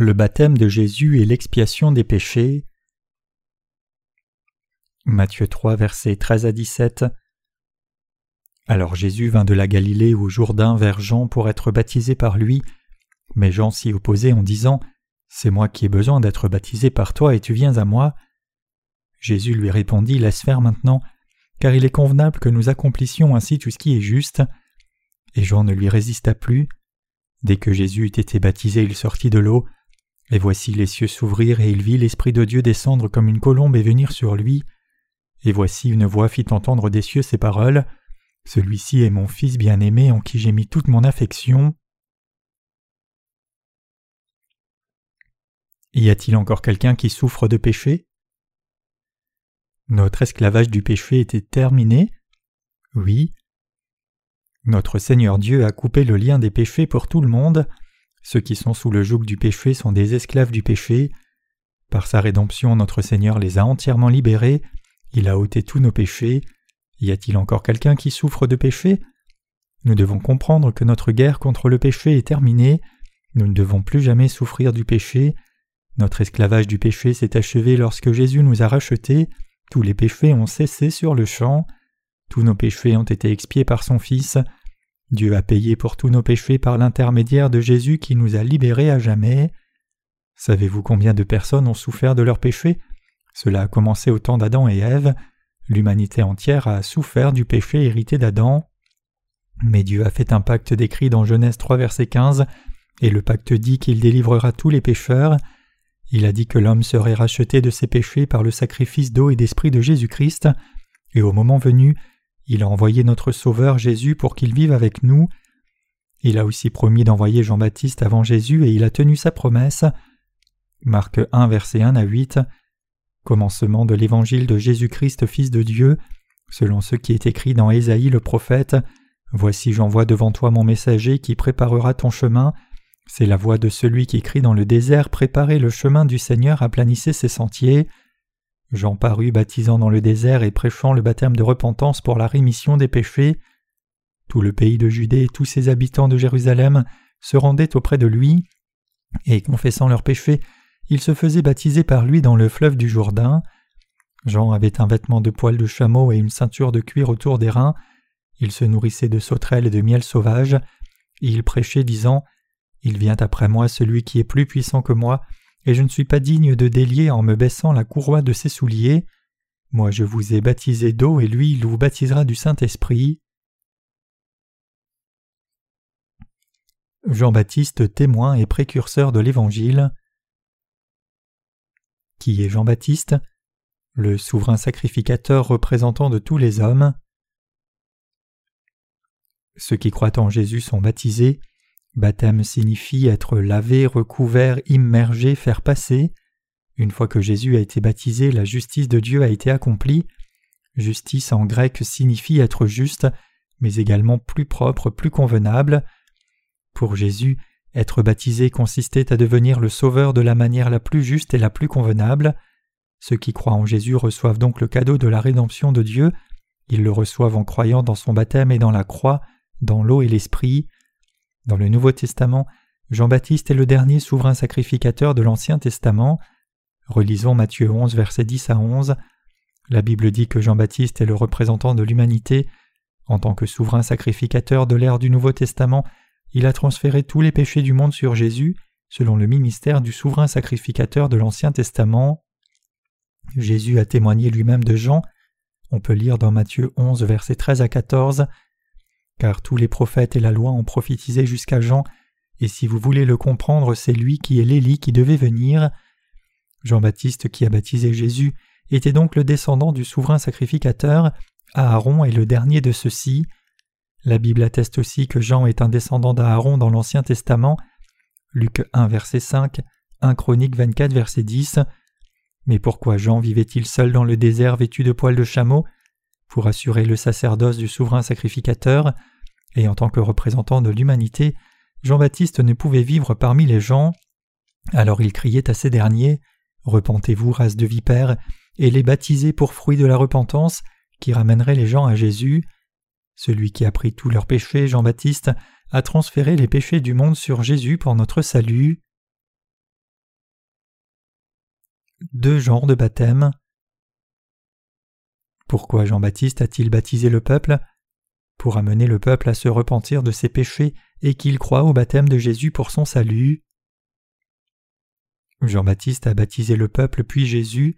Le baptême de Jésus et l'expiation des péchés. Matthieu 3, versets 13 à 17. Alors Jésus vint de la Galilée au Jourdain vers Jean pour être baptisé par lui, mais Jean s'y opposait en disant C'est moi qui ai besoin d'être baptisé par toi et tu viens à moi. Jésus lui répondit Laisse faire maintenant, car il est convenable que nous accomplissions ainsi tout ce qui est juste. Et Jean ne lui résista plus. Dès que Jésus eut été baptisé, il sortit de l'eau. Et voici les cieux s'ouvrir, et il vit l'Esprit de Dieu descendre comme une colombe et venir sur lui. Et voici une voix fit entendre des cieux ces paroles. Celui-ci est mon Fils bien-aimé en qui j'ai mis toute mon affection. Y a-t-il encore quelqu'un qui souffre de péché? Notre esclavage du péché était terminé? Oui. Notre Seigneur Dieu a coupé le lien des péchés pour tout le monde. Ceux qui sont sous le joug du péché sont des esclaves du péché. Par sa rédemption, notre Seigneur les a entièrement libérés, il a ôté tous nos péchés. Y a-t-il encore quelqu'un qui souffre de péché? Nous devons comprendre que notre guerre contre le péché est terminée, nous ne devons plus jamais souffrir du péché, notre esclavage du péché s'est achevé lorsque Jésus nous a rachetés, tous les péchés ont cessé sur le champ, tous nos péchés ont été expiés par son Fils, Dieu a payé pour tous nos péchés par l'intermédiaire de Jésus qui nous a libérés à jamais. Savez-vous combien de personnes ont souffert de leurs péchés? Cela a commencé au temps d'Adam et Ève. L'humanité entière a souffert du péché hérité d'Adam. Mais Dieu a fait un pacte décrit dans Genèse 3 verset 15, et le pacte dit qu'il délivrera tous les pécheurs. Il a dit que l'homme serait racheté de ses péchés par le sacrifice d'eau et d'esprit de Jésus-Christ, et au moment venu, il a envoyé notre Sauveur Jésus pour qu'il vive avec nous. Il a aussi promis d'envoyer Jean-Baptiste avant Jésus et il a tenu sa promesse. Marc 1, verset 1 à 8. Commencement de l'évangile de Jésus-Christ, Fils de Dieu, selon ce qui est écrit dans Ésaïe le prophète. Voici j'envoie devant toi mon messager qui préparera ton chemin. C'est la voix de celui qui crie dans le désert Préparez le chemin du Seigneur, aplanissez ses sentiers. Jean parut baptisant dans le désert et prêchant le baptême de repentance pour la rémission des péchés. Tout le pays de Judée et tous ses habitants de Jérusalem se rendaient auprès de lui, et confessant leurs péchés, ils se faisaient baptiser par lui dans le fleuve du Jourdain. Jean avait un vêtement de poil de chameau et une ceinture de cuir autour des reins. Il se nourrissait de sauterelles et de miel sauvage. Et il prêchait, disant Il vient après moi celui qui est plus puissant que moi, et je ne suis pas digne de délier en me baissant la courroie de ses souliers. Moi je vous ai baptisé d'eau, et lui il vous baptisera du Saint-Esprit. Jean-Baptiste témoin et précurseur de l'Évangile. Qui est Jean-Baptiste Le souverain sacrificateur représentant de tous les hommes. Ceux qui croient en Jésus sont baptisés, Baptême signifie être lavé, recouvert, immergé, faire passer. Une fois que Jésus a été baptisé, la justice de Dieu a été accomplie. Justice en grec signifie être juste, mais également plus propre, plus convenable. Pour Jésus, être baptisé consistait à devenir le Sauveur de la manière la plus juste et la plus convenable. Ceux qui croient en Jésus reçoivent donc le cadeau de la rédemption de Dieu. Ils le reçoivent en croyant dans son baptême et dans la croix, dans l'eau et l'esprit. Dans le Nouveau Testament, Jean-Baptiste est le dernier souverain sacrificateur de l'Ancien Testament. Relisons Matthieu 11, versets 10 à 11. La Bible dit que Jean-Baptiste est le représentant de l'humanité. En tant que souverain sacrificateur de l'ère du Nouveau Testament, il a transféré tous les péchés du monde sur Jésus, selon le ministère du souverain sacrificateur de l'Ancien Testament. Jésus a témoigné lui-même de Jean. On peut lire dans Matthieu 11, versets 13 à 14 car tous les prophètes et la loi ont prophétisé jusqu'à Jean, et si vous voulez le comprendre, c'est lui qui est l'Élie qui devait venir. Jean-Baptiste qui a baptisé Jésus était donc le descendant du souverain sacrificateur, Aaron est le dernier de ceux-ci. La Bible atteste aussi que Jean est un descendant d'Aaron dans l'Ancien Testament, Luc 1 verset 5, 1 Chronique 24 verset 10. Mais pourquoi Jean vivait-il seul dans le désert vêtu de poils de chameau? Pour assurer le sacerdoce du souverain sacrificateur, et en tant que représentant de l'humanité, Jean-Baptiste ne pouvait vivre parmi les gens. Alors il criait à ces derniers Repentez-vous, race de vipères, et les baptisez pour fruit de la repentance qui ramènerait les gens à Jésus. Celui qui a pris tous leurs péchés, Jean-Baptiste, a transféré les péchés du monde sur Jésus pour notre salut. deux genres de baptême. Pourquoi Jean-Baptiste a-t-il baptisé le peuple? Pour amener le peuple à se repentir de ses péchés et qu'il croit au baptême de Jésus pour son salut. Jean-Baptiste a baptisé le peuple puis Jésus.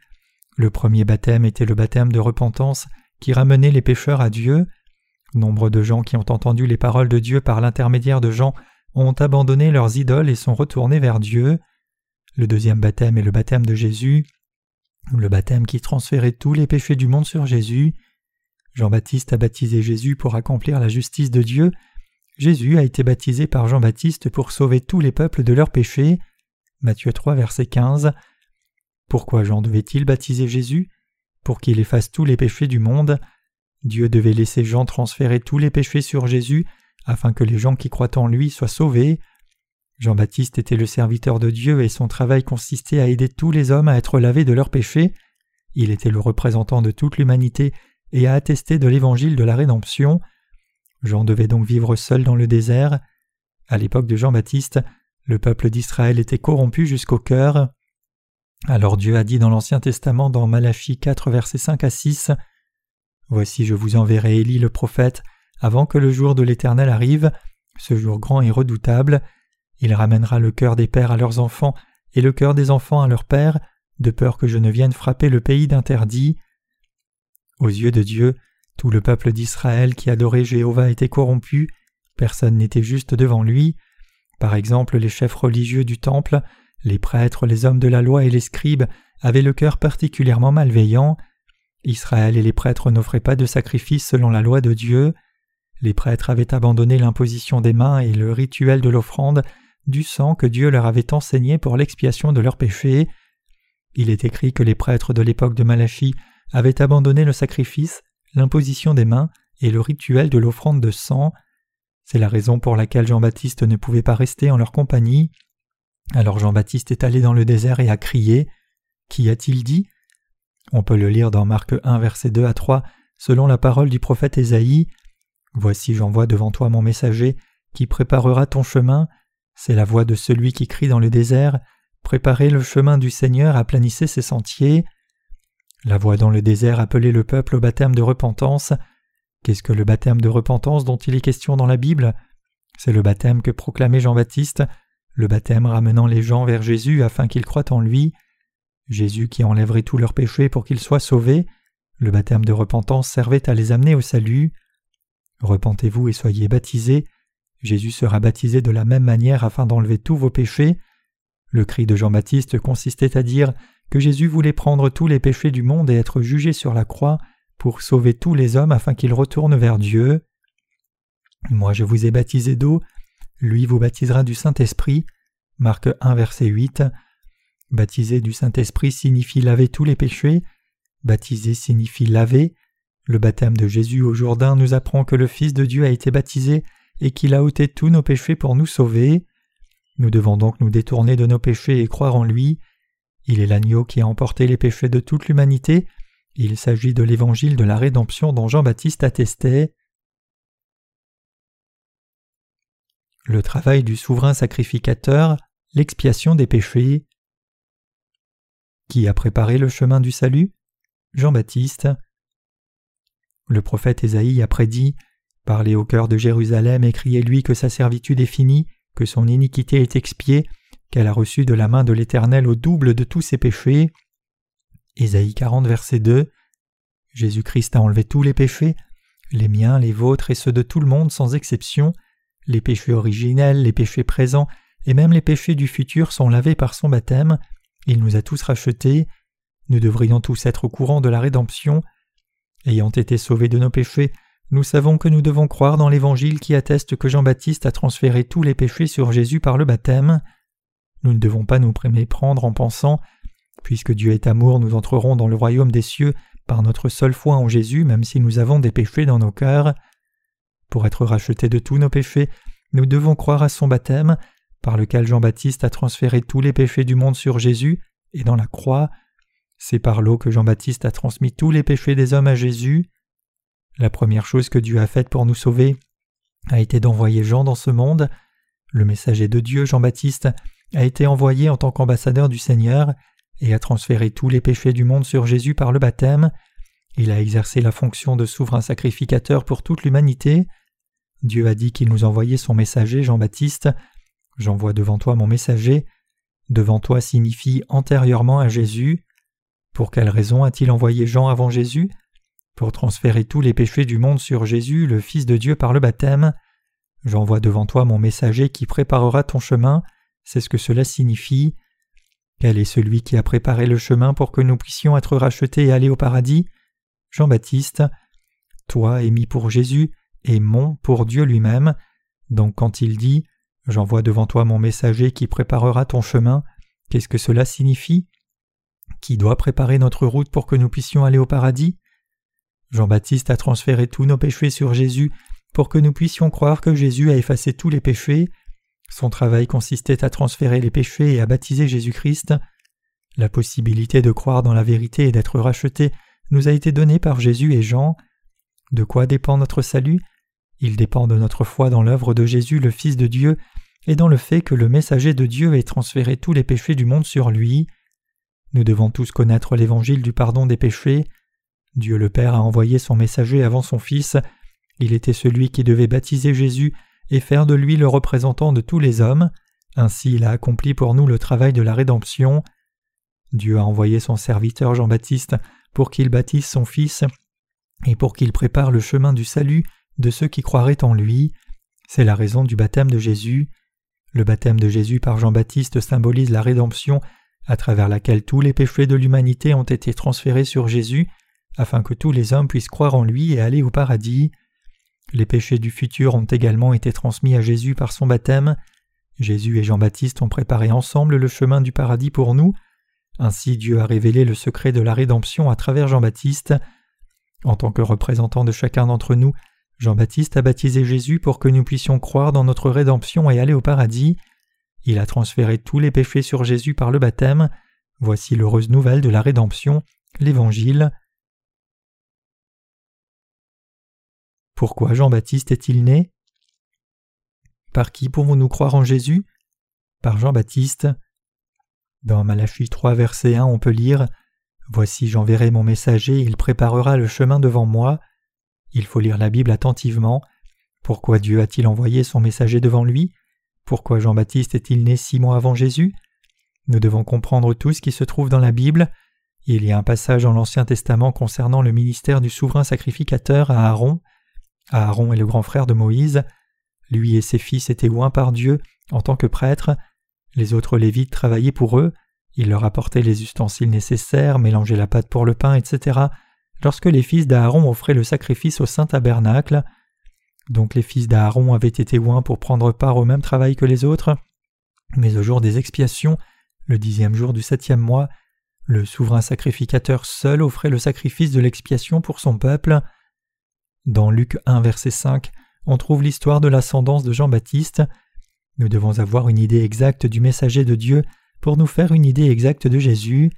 Le premier baptême était le baptême de repentance qui ramenait les pécheurs à Dieu. Nombre de gens qui ont entendu les paroles de Dieu par l'intermédiaire de Jean ont abandonné leurs idoles et sont retournés vers Dieu. Le deuxième baptême est le baptême de Jésus, le baptême qui transférait tous les péchés du monde sur Jésus. Jean-Baptiste a baptisé Jésus pour accomplir la justice de Dieu. Jésus a été baptisé par Jean-Baptiste pour sauver tous les peuples de leurs péchés. Matthieu 3, verset 15. Pourquoi Jean devait-il baptiser Jésus? Pour qu'il efface tous les péchés du monde. Dieu devait laisser Jean transférer tous les péchés sur Jésus afin que les gens qui croient en lui soient sauvés. Jean-Baptiste était le serviteur de Dieu et son travail consistait à aider tous les hommes à être lavés de leurs péchés. Il était le représentant de toute l'humanité et à attester de l'évangile de la rédemption. Jean devait donc vivre seul dans le désert. À l'époque de Jean-Baptiste, le peuple d'Israël était corrompu jusqu'au cœur. Alors Dieu a dit dans l'Ancien Testament dans Malachie 4 versets 5 à 6 Voici je vous enverrai Élie le prophète avant que le jour de l'Éternel arrive, ce jour grand et redoutable. Il ramènera le cœur des pères à leurs enfants et le cœur des enfants à leurs pères, de peur que je ne vienne frapper le pays d'interdit. Aux yeux de Dieu, tout le peuple d'Israël qui adorait Jéhovah était corrompu, personne n'était juste devant lui. Par exemple, les chefs religieux du temple, les prêtres, les hommes de la loi et les scribes avaient le cœur particulièrement malveillant. Israël et les prêtres n'offraient pas de sacrifices selon la loi de Dieu. Les prêtres avaient abandonné l'imposition des mains et le rituel de l'offrande du sang que Dieu leur avait enseigné pour l'expiation de leurs péchés. Il est écrit que les prêtres de l'époque de Malachie avaient abandonné le sacrifice, l'imposition des mains et le rituel de l'offrande de sang. C'est la raison pour laquelle Jean-Baptiste ne pouvait pas rester en leur compagnie. Alors Jean-Baptiste est allé dans le désert et a crié. Qu'y a-t-il dit? On peut le lire dans Marc 1, verset 2 à 3, selon la parole du prophète Ésaïe. Voici j'envoie devant toi mon messager, qui préparera ton chemin. C'est la voix de celui qui crie dans le désert. Préparez le chemin du Seigneur, aplanissez ses sentiers. La voix dans le désert appelait le peuple au baptême de repentance. Qu'est-ce que le baptême de repentance dont il est question dans la Bible? C'est le baptême que proclamait Jean-Baptiste, le baptême ramenant les gens vers Jésus afin qu'ils croient en lui. Jésus qui enlèverait tous leurs péchés pour qu'ils soient sauvés. Le baptême de repentance servait à les amener au salut. Repentez-vous et soyez baptisés. Jésus sera baptisé de la même manière afin d'enlever tous vos péchés. Le cri de Jean-Baptiste consistait à dire que Jésus voulait prendre tous les péchés du monde et être jugé sur la croix pour sauver tous les hommes afin qu'ils retournent vers Dieu. Moi je vous ai baptisé d'eau, lui vous baptisera du Saint-Esprit. Marc 1 verset 8. Baptiser du Saint-Esprit signifie laver tous les péchés. Baptiser signifie laver. Le baptême de Jésus au Jourdain nous apprend que le Fils de Dieu a été baptisé et qu'il a ôté tous nos péchés pour nous sauver. Nous devons donc nous détourner de nos péchés et croire en lui. Il est l'agneau qui a emporté les péchés de toute l'humanité il s'agit de l'évangile de la rédemption dont Jean-Baptiste attestait. Le travail du souverain sacrificateur, l'expiation des péchés. Qui a préparé le chemin du salut? Jean-Baptiste. Le prophète Ésaïe a prédit Parlez au cœur de Jérusalem et criez-lui que sa servitude est finie, que son iniquité est expiée, qu'elle a reçu de la main de l'Éternel au double de tous ses péchés. Ésaïe 40, verset 2. Jésus-Christ a enlevé tous les péchés, les miens, les vôtres et ceux de tout le monde sans exception. Les péchés originels, les péchés présents et même les péchés du futur sont lavés par son baptême. Il nous a tous rachetés. Nous devrions tous être au courant de la rédemption. Ayant été sauvés de nos péchés, nous savons que nous devons croire dans l'Évangile qui atteste que Jean-Baptiste a transféré tous les péchés sur Jésus par le baptême. Nous ne devons pas nous méprendre en pensant Puisque Dieu est amour, nous entrerons dans le royaume des cieux par notre seule foi en Jésus, même si nous avons des péchés dans nos cœurs. Pour être rachetés de tous nos péchés, nous devons croire à son baptême, par lequel Jean-Baptiste a transféré tous les péchés du monde sur Jésus, et dans la croix. C'est par l'eau que Jean-Baptiste a transmis tous les péchés des hommes à Jésus. La première chose que Dieu a faite pour nous sauver a été d'envoyer Jean dans ce monde. Le messager de Dieu, Jean-Baptiste, a été envoyé en tant qu'ambassadeur du Seigneur, et a transféré tous les péchés du monde sur Jésus par le baptême. Il a exercé la fonction de souverain sacrificateur pour toute l'humanité. Dieu a dit qu'il nous envoyait son messager Jean-Baptiste. J'envoie devant toi mon messager. Devant toi signifie antérieurement à Jésus. Pour quelle raison a-t-il envoyé Jean avant Jésus? Pour transférer tous les péchés du monde sur Jésus, le Fils de Dieu par le baptême. J'envoie devant toi mon messager qui préparera ton chemin, c'est ce que cela signifie. Quel est celui qui a préparé le chemin pour que nous puissions être rachetés et aller au paradis? Jean-Baptiste. Toi est mis pour Jésus et mon pour Dieu lui-même. Donc quand il dit J'envoie devant toi mon messager qui préparera ton chemin, qu'est-ce que cela signifie? Qui doit préparer notre route pour que nous puissions aller au paradis? Jean-Baptiste a transféré tous nos péchés sur Jésus pour que nous puissions croire que Jésus a effacé tous les péchés. Son travail consistait à transférer les péchés et à baptiser Jésus-Christ. La possibilité de croire dans la vérité et d'être racheté nous a été donnée par Jésus et Jean. De quoi dépend notre salut? Il dépend de notre foi dans l'œuvre de Jésus le Fils de Dieu et dans le fait que le messager de Dieu ait transféré tous les péchés du monde sur lui. Nous devons tous connaître l'évangile du pardon des péchés. Dieu le Père a envoyé son messager avant son Fils il était celui qui devait baptiser Jésus et faire de lui le représentant de tous les hommes, ainsi il a accompli pour nous le travail de la rédemption. Dieu a envoyé son serviteur Jean-Baptiste pour qu'il baptise son Fils et pour qu'il prépare le chemin du salut de ceux qui croiraient en lui. C'est la raison du baptême de Jésus. Le baptême de Jésus par Jean-Baptiste symbolise la rédemption à travers laquelle tous les péchés de l'humanité ont été transférés sur Jésus afin que tous les hommes puissent croire en lui et aller au paradis. Les péchés du futur ont également été transmis à Jésus par son baptême. Jésus et Jean-Baptiste ont préparé ensemble le chemin du paradis pour nous. Ainsi Dieu a révélé le secret de la rédemption à travers Jean-Baptiste. En tant que représentant de chacun d'entre nous, Jean-Baptiste a baptisé Jésus pour que nous puissions croire dans notre rédemption et aller au paradis. Il a transféré tous les péchés sur Jésus par le baptême. Voici l'heureuse nouvelle de la rédemption, l'Évangile. Pourquoi Jean-Baptiste est-il né? Par qui pouvons-nous croire en Jésus? Par Jean-Baptiste. Dans Malachie 3, verset 1, on peut lire Voici j'enverrai mon messager, il préparera le chemin devant moi. Il faut lire la Bible attentivement. Pourquoi Dieu a-t-il envoyé son messager devant lui? Pourquoi Jean-Baptiste est-il né six mois avant Jésus? Nous devons comprendre tout ce qui se trouve dans la Bible. Il y a un passage dans l'Ancien Testament concernant le ministère du souverain sacrificateur à Aaron. Aaron est le grand frère de Moïse. Lui et ses fils étaient oints par Dieu en tant que prêtres. Les autres Lévites travaillaient pour eux. Ils leur apportaient les ustensiles nécessaires, mélangeaient la pâte pour le pain, etc. lorsque les fils d'Aaron offraient le sacrifice au saint tabernacle. Donc les fils d'Aaron avaient été oints pour prendre part au même travail que les autres. Mais au jour des expiations, le dixième jour du septième mois, le souverain sacrificateur seul offrait le sacrifice de l'expiation pour son peuple. Dans Luc 1 verset 5, on trouve l'histoire de l'ascendance de Jean-Baptiste. Nous devons avoir une idée exacte du messager de Dieu pour nous faire une idée exacte de Jésus.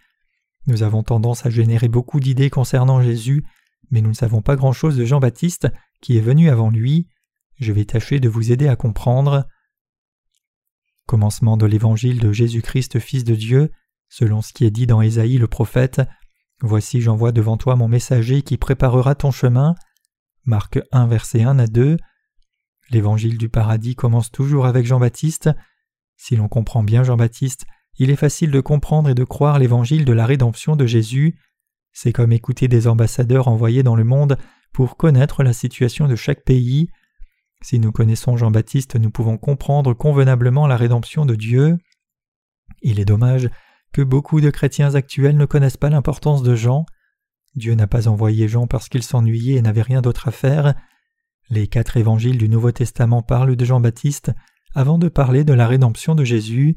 Nous avons tendance à générer beaucoup d'idées concernant Jésus, mais nous ne savons pas grand-chose de Jean-Baptiste qui est venu avant lui. Je vais tâcher de vous aider à comprendre. Commencement de l'évangile de Jésus-Christ, Fils de Dieu, selon ce qui est dit dans Ésaïe le prophète. Voici j'envoie devant toi mon messager qui préparera ton chemin. Marc 1, verset 1 à 2. L'évangile du paradis commence toujours avec Jean-Baptiste. Si l'on comprend bien Jean-Baptiste, il est facile de comprendre et de croire l'évangile de la rédemption de Jésus. C'est comme écouter des ambassadeurs envoyés dans le monde pour connaître la situation de chaque pays. Si nous connaissons Jean-Baptiste, nous pouvons comprendre convenablement la rédemption de Dieu. Il est dommage que beaucoup de chrétiens actuels ne connaissent pas l'importance de Jean. Dieu n'a pas envoyé Jean parce qu'il s'ennuyait et n'avait rien d'autre à faire. Les quatre évangiles du Nouveau Testament parlent de Jean-Baptiste avant de parler de la rédemption de Jésus.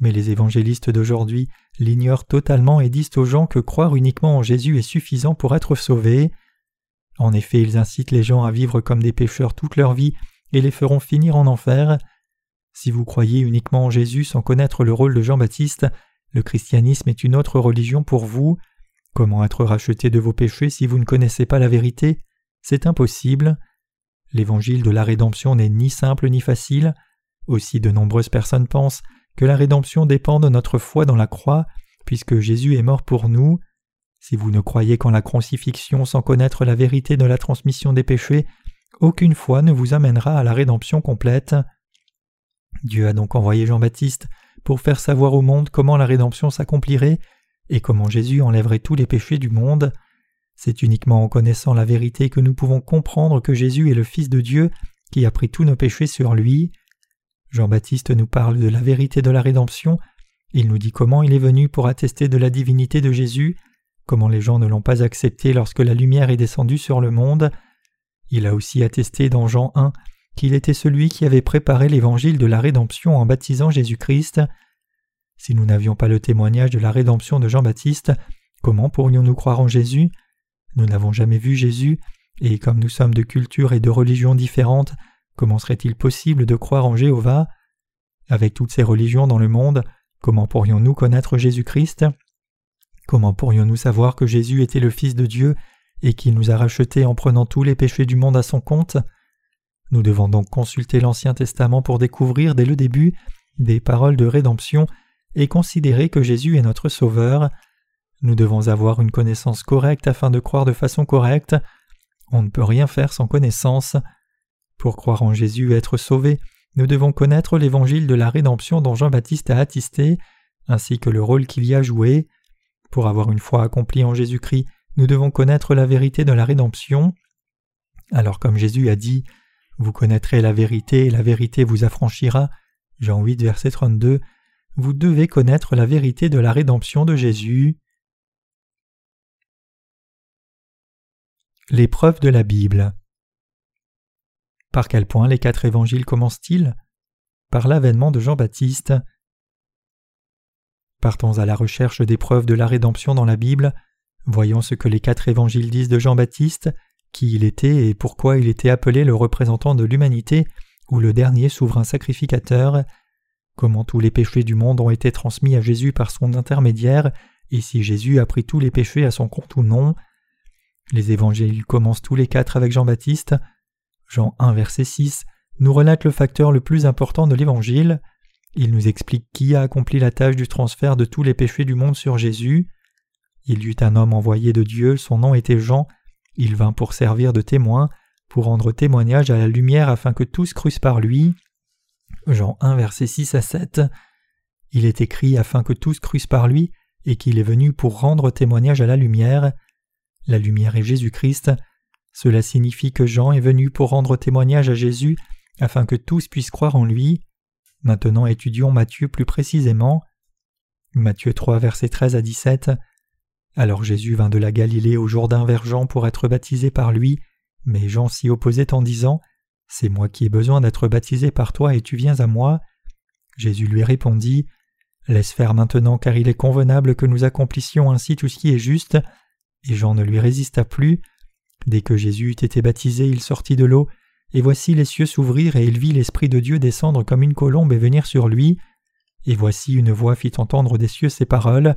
Mais les évangélistes d'aujourd'hui l'ignorent totalement et disent aux gens que croire uniquement en Jésus est suffisant pour être sauvés. En effet, ils incitent les gens à vivre comme des pécheurs toute leur vie et les feront finir en enfer. Si vous croyez uniquement en Jésus sans connaître le rôle de Jean-Baptiste, le christianisme est une autre religion pour vous. Comment être racheté de vos péchés si vous ne connaissez pas la vérité? C'est impossible. L'évangile de la rédemption n'est ni simple ni facile. Aussi de nombreuses personnes pensent que la rédemption dépend de notre foi dans la croix puisque Jésus est mort pour nous. Si vous ne croyez qu'en la crucifixion sans connaître la vérité de la transmission des péchés, aucune foi ne vous amènera à la rédemption complète. Dieu a donc envoyé Jean-Baptiste pour faire savoir au monde comment la rédemption s'accomplirait et comment Jésus enlèverait tous les péchés du monde? C'est uniquement en connaissant la vérité que nous pouvons comprendre que Jésus est le Fils de Dieu qui a pris tous nos péchés sur lui. Jean-Baptiste nous parle de la vérité de la rédemption, il nous dit comment il est venu pour attester de la divinité de Jésus, comment les gens ne l'ont pas accepté lorsque la lumière est descendue sur le monde. Il a aussi attesté dans Jean 1 qu'il était celui qui avait préparé l'évangile de la rédemption en baptisant Jésus-Christ. Si nous n'avions pas le témoignage de la rédemption de Jean-Baptiste, comment pourrions-nous croire en Jésus? Nous n'avons jamais vu Jésus, et comme nous sommes de cultures et de religions différentes, comment serait-il possible de croire en Jéhovah? Avec toutes ces religions dans le monde, comment pourrions-nous connaître Jésus-Christ? Comment pourrions-nous savoir que Jésus était le Fils de Dieu et qu'il nous a rachetés en prenant tous les péchés du monde à son compte? Nous devons donc consulter l'Ancien Testament pour découvrir dès le début des paroles de rédemption et considérer que Jésus est notre Sauveur. Nous devons avoir une connaissance correcte afin de croire de façon correcte. On ne peut rien faire sans connaissance. Pour croire en Jésus et être sauvé, nous devons connaître l'évangile de la rédemption dont Jean-Baptiste a attesté, ainsi que le rôle qu'il y a joué. Pour avoir une foi accomplie en Jésus-Christ, nous devons connaître la vérité de la rédemption. Alors comme Jésus a dit, Vous connaîtrez la vérité et la vérité vous affranchira, Jean 8, verset 32, vous devez connaître la vérité de la rédemption de Jésus. L'épreuve de la Bible. Par quel point les quatre évangiles commencent-ils? Par l'avènement de Jean-Baptiste. Partons à la recherche des preuves de la rédemption dans la Bible. Voyons ce que les quatre évangiles disent de Jean-Baptiste, qui il était et pourquoi il était appelé le représentant de l'humanité ou le dernier souverain sacrificateur comment tous les péchés du monde ont été transmis à Jésus par son intermédiaire, et si Jésus a pris tous les péchés à son compte ou non? Les évangiles commencent tous les quatre avec Jean-Baptiste. Jean 1 verset 6 nous relate le facteur le plus important de l'évangile. Il nous explique qui a accompli la tâche du transfert de tous les péchés du monde sur Jésus. Il y eut un homme envoyé de Dieu, son nom était Jean. Il vint pour servir de témoin, pour rendre témoignage à la lumière afin que tous crussent par lui. Jean 1 versets 6 à 7. Il est écrit afin que tous crussent par lui et qu'il est venu pour rendre témoignage à la lumière. La lumière est Jésus-Christ. Cela signifie que Jean est venu pour rendre témoignage à Jésus afin que tous puissent croire en lui. Maintenant étudions Matthieu plus précisément. Matthieu 3 versets 13 à 17. Alors Jésus vint de la Galilée au Jourdain vers Jean pour être baptisé par lui, mais Jean s'y opposait en disant c'est moi qui ai besoin d'être baptisé par toi et tu viens à moi. Jésus lui répondit Laisse faire maintenant, car il est convenable que nous accomplissions ainsi tout ce qui est juste. Et Jean ne lui résista plus. Dès que Jésus eut été baptisé, il sortit de l'eau, et voici les cieux s'ouvrir, et il vit l'Esprit de Dieu descendre comme une colombe et venir sur lui. Et voici une voix fit entendre des cieux ces paroles.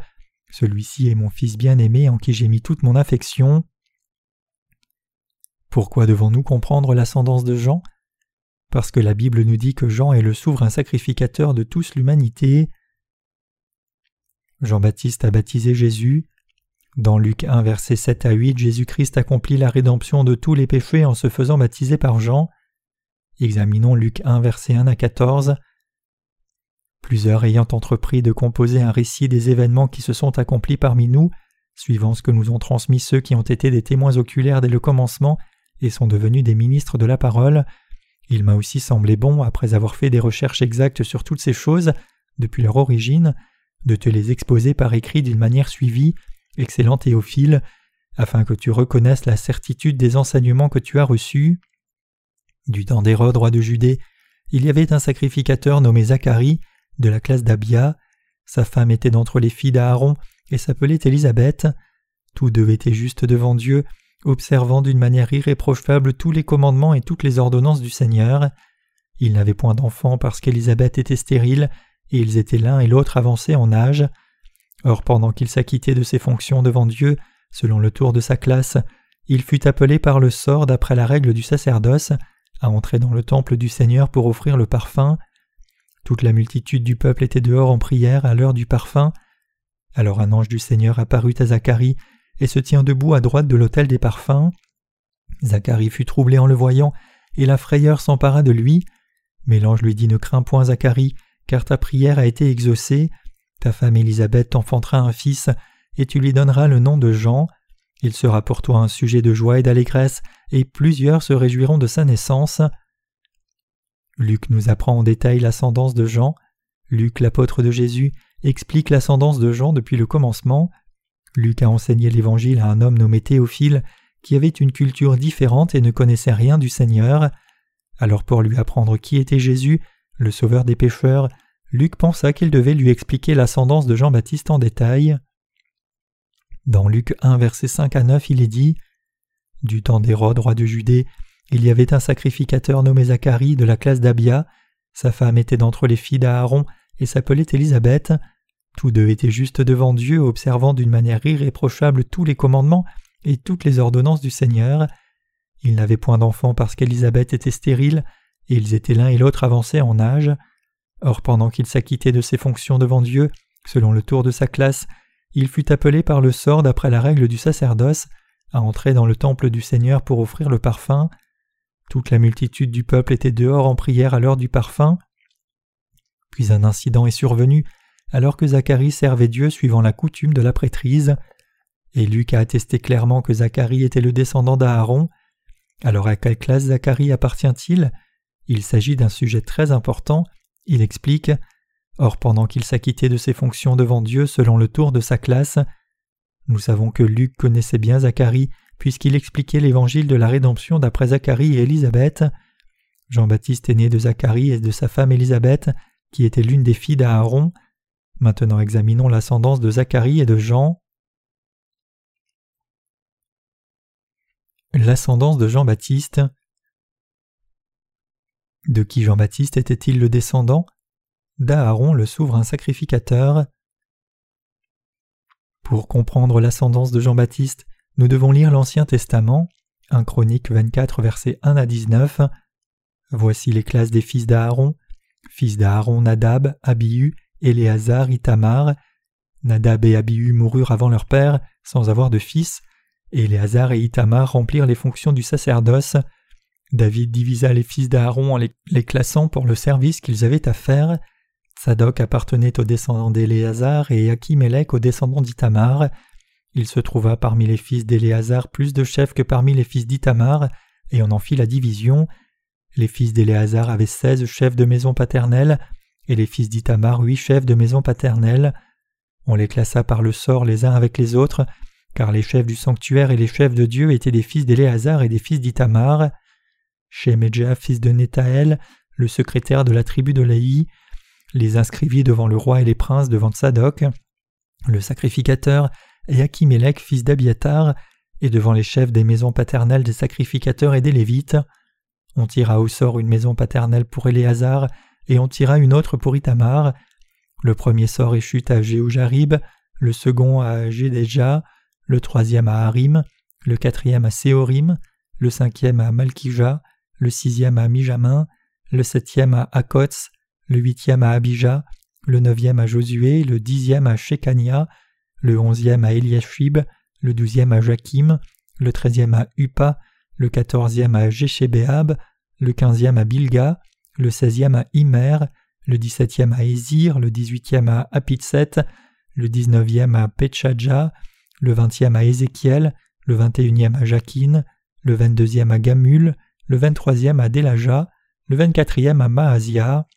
Celui-ci est mon Fils bien-aimé en qui j'ai mis toute mon affection. Pourquoi devons-nous comprendre l'ascendance de Jean? Parce que la Bible nous dit que Jean est le souverain sacrificateur de toute l'humanité. Jean-Baptiste a baptisé Jésus. Dans Luc 1, versets 7 à 8, Jésus-Christ accomplit la rédemption de tous les péchés en se faisant baptiser par Jean. Examinons Luc 1, versets 1 à 14. Plusieurs ayant entrepris de composer un récit des événements qui se sont accomplis parmi nous, suivant ce que nous ont transmis ceux qui ont été des témoins oculaires dès le commencement, et sont devenus des ministres de la parole. Il m'a aussi semblé bon, après avoir fait des recherches exactes sur toutes ces choses, depuis leur origine, de te les exposer par écrit d'une manière suivie, excellent Théophile, afin que tu reconnaisses la certitude des enseignements que tu as reçus. Du temps d'Hérode, roi de Judée, il y avait un sacrificateur nommé Zacharie, de la classe d'Abia. Sa femme était d'entre les filles d'Aaron et s'appelait Élisabeth. Tous deux étaient justes devant Dieu, observant d'une manière irréprochable tous les commandements et toutes les ordonnances du Seigneur. Ils n'avaient point d'enfants parce qu'Élisabeth était stérile, et ils étaient l'un et l'autre avancés en âge. Or pendant qu'il s'acquittait de ses fonctions devant Dieu, selon le tour de sa classe, il fut appelé par le sort d'après la règle du sacerdoce à entrer dans le temple du Seigneur pour offrir le parfum. Toute la multitude du peuple était dehors en prière à l'heure du parfum. Alors un ange du Seigneur apparut à Zacharie et se tient debout à droite de l'autel des parfums. Zacharie fut troublé en le voyant, et la frayeur s'empara de lui. Mais l'ange lui dit Ne crains point, Zacharie, car ta prière a été exaucée. Ta femme Élisabeth t'enfantera un fils, et tu lui donneras le nom de Jean. Il sera pour toi un sujet de joie et d'allégresse, et plusieurs se réjouiront de sa naissance. Luc nous apprend en détail l'ascendance de Jean. Luc, l'apôtre de Jésus, explique l'ascendance de Jean depuis le commencement. Luc a enseigné l'Évangile à un homme nommé Théophile, qui avait une culture différente et ne connaissait rien du Seigneur. Alors pour lui apprendre qui était Jésus, le sauveur des pécheurs, Luc pensa qu'il devait lui expliquer l'ascendance de Jean-Baptiste en détail. Dans Luc 1, verset 5 à 9, il est dit Du temps d'Hérode, roi de Judée, il y avait un sacrificateur nommé Zacharie de la classe d'Abia. Sa femme était d'entre les filles d'Aaron et s'appelait Élisabeth. Tous deux étaient justes devant Dieu, observant d'une manière irréprochable tous les commandements et toutes les ordonnances du Seigneur. Ils n'avaient point d'enfants parce qu'Élisabeth était stérile, et ils étaient l'un et l'autre avancés en âge. Or pendant qu'il s'acquittait de ses fonctions devant Dieu, selon le tour de sa classe, il fut appelé par le sort d'après la règle du sacerdoce à entrer dans le temple du Seigneur pour offrir le parfum. Toute la multitude du peuple était dehors en prière à l'heure du parfum. Puis un incident est survenu alors que Zacharie servait Dieu suivant la coutume de la prêtrise. Et Luc a attesté clairement que Zacharie était le descendant d'Aaron. Alors à quelle classe Zacharie appartient-il? Il s'agit d'un sujet très important. Il explique Or pendant qu'il s'acquittait de ses fonctions devant Dieu selon le tour de sa classe, nous savons que Luc connaissait bien Zacharie puisqu'il expliquait l'évangile de la rédemption d'après Zacharie et Élisabeth. Jean-Baptiste est né de Zacharie et de sa femme Élisabeth, qui était l'une des filles d'Aaron. Maintenant examinons l'ascendance de Zacharie et de Jean. L'ascendance de Jean-Baptiste. De qui Jean-Baptiste était-il le descendant? D'Aaron le souverain sacrificateur. Pour comprendre l'ascendance de Jean-Baptiste, nous devons lire l'Ancien Testament, 1 Chronique 24 versets 1 à 19. Voici les classes des fils d'Aaron, fils d'Aaron Nadab, Abihu, Éléazar, Itamar. Nadab et Abihu moururent avant leur père, sans avoir de fils. Éléazar et Itamar remplirent les fonctions du sacerdoce. David divisa les fils d'Aaron en les, classant pour le service qu'ils avaient à faire. Sadok appartenait aux descendants d'Éléazar et Achimelech aux descendants d'Itamar. Il se trouva parmi les fils d'Éléazar plus de chefs que parmi les fils d'Itamar, et on en fit la division. Les fils d'Éléazar avaient seize chefs de maison paternelle, et les fils d'Itamar huit chefs de maison paternelle. On les classa par le sort les uns avec les autres, car les chefs du sanctuaire et les chefs de Dieu étaient des fils d'Éléazar et des fils d'Itamar. Shemedja, fils de Nethaël, le secrétaire de la tribu de Laï, les inscrivit devant le roi et les princes devant Tsadok, le sacrificateur, et Achimelech, fils d'Abiatar, et devant les chefs des maisons paternelles des sacrificateurs et des Lévites. On tira au sort une maison paternelle pour Éléazar, et on tira une autre pour Itamar. Le premier sort échut à Jéhoujarib, le second à Jédéja, le troisième à Harim, le quatrième à Séorim, le cinquième à Malkija, le sixième à Mijamin, le septième à Akots, le huitième à Abijah, le neuvième à Josué, le dixième à Shekania, le onzième à Eliashib, le douzième à Jakim, le treizième à Upa, le quatorzième à Jéchébéab, le quinzième à Bilga, le seizième à Imer, le dix-septième à Ezir, le dix-huitième à Apitset, le dix-neuvième à Petchadja, le vingtième à Ézéchiel, le vingt-et-unième à Jakin, le vingt-deuxième à Gamul, le vingt-troisième à Delaja, le vingt-quatrième à Maazia.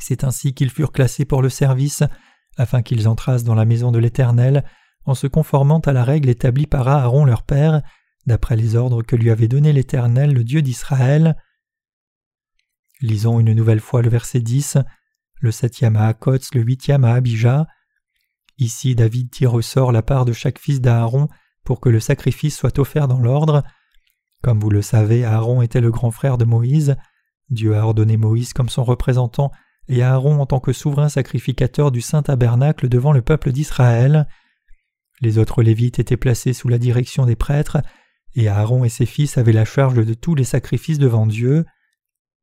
C'est ainsi qu'ils furent classés pour le service, afin qu'ils entrassent dans la maison de l'Éternel, en se conformant à la règle établie par Aaron leur père, d'après les ordres que lui avait donnés l'Éternel, le Dieu d'Israël. Lisons une nouvelle fois le verset 10, le septième à Akots, le huitième à Abijah. Ici David tire au sort la part de chaque fils d'Aaron pour que le sacrifice soit offert dans l'ordre. Comme vous le savez, Aaron était le grand frère de Moïse. Dieu a ordonné Moïse comme son représentant et Aaron en tant que souverain sacrificateur du saint tabernacle devant le peuple d'Israël. Les autres Lévites étaient placés sous la direction des prêtres, et Aaron et ses fils avaient la charge de tous les sacrifices devant Dieu.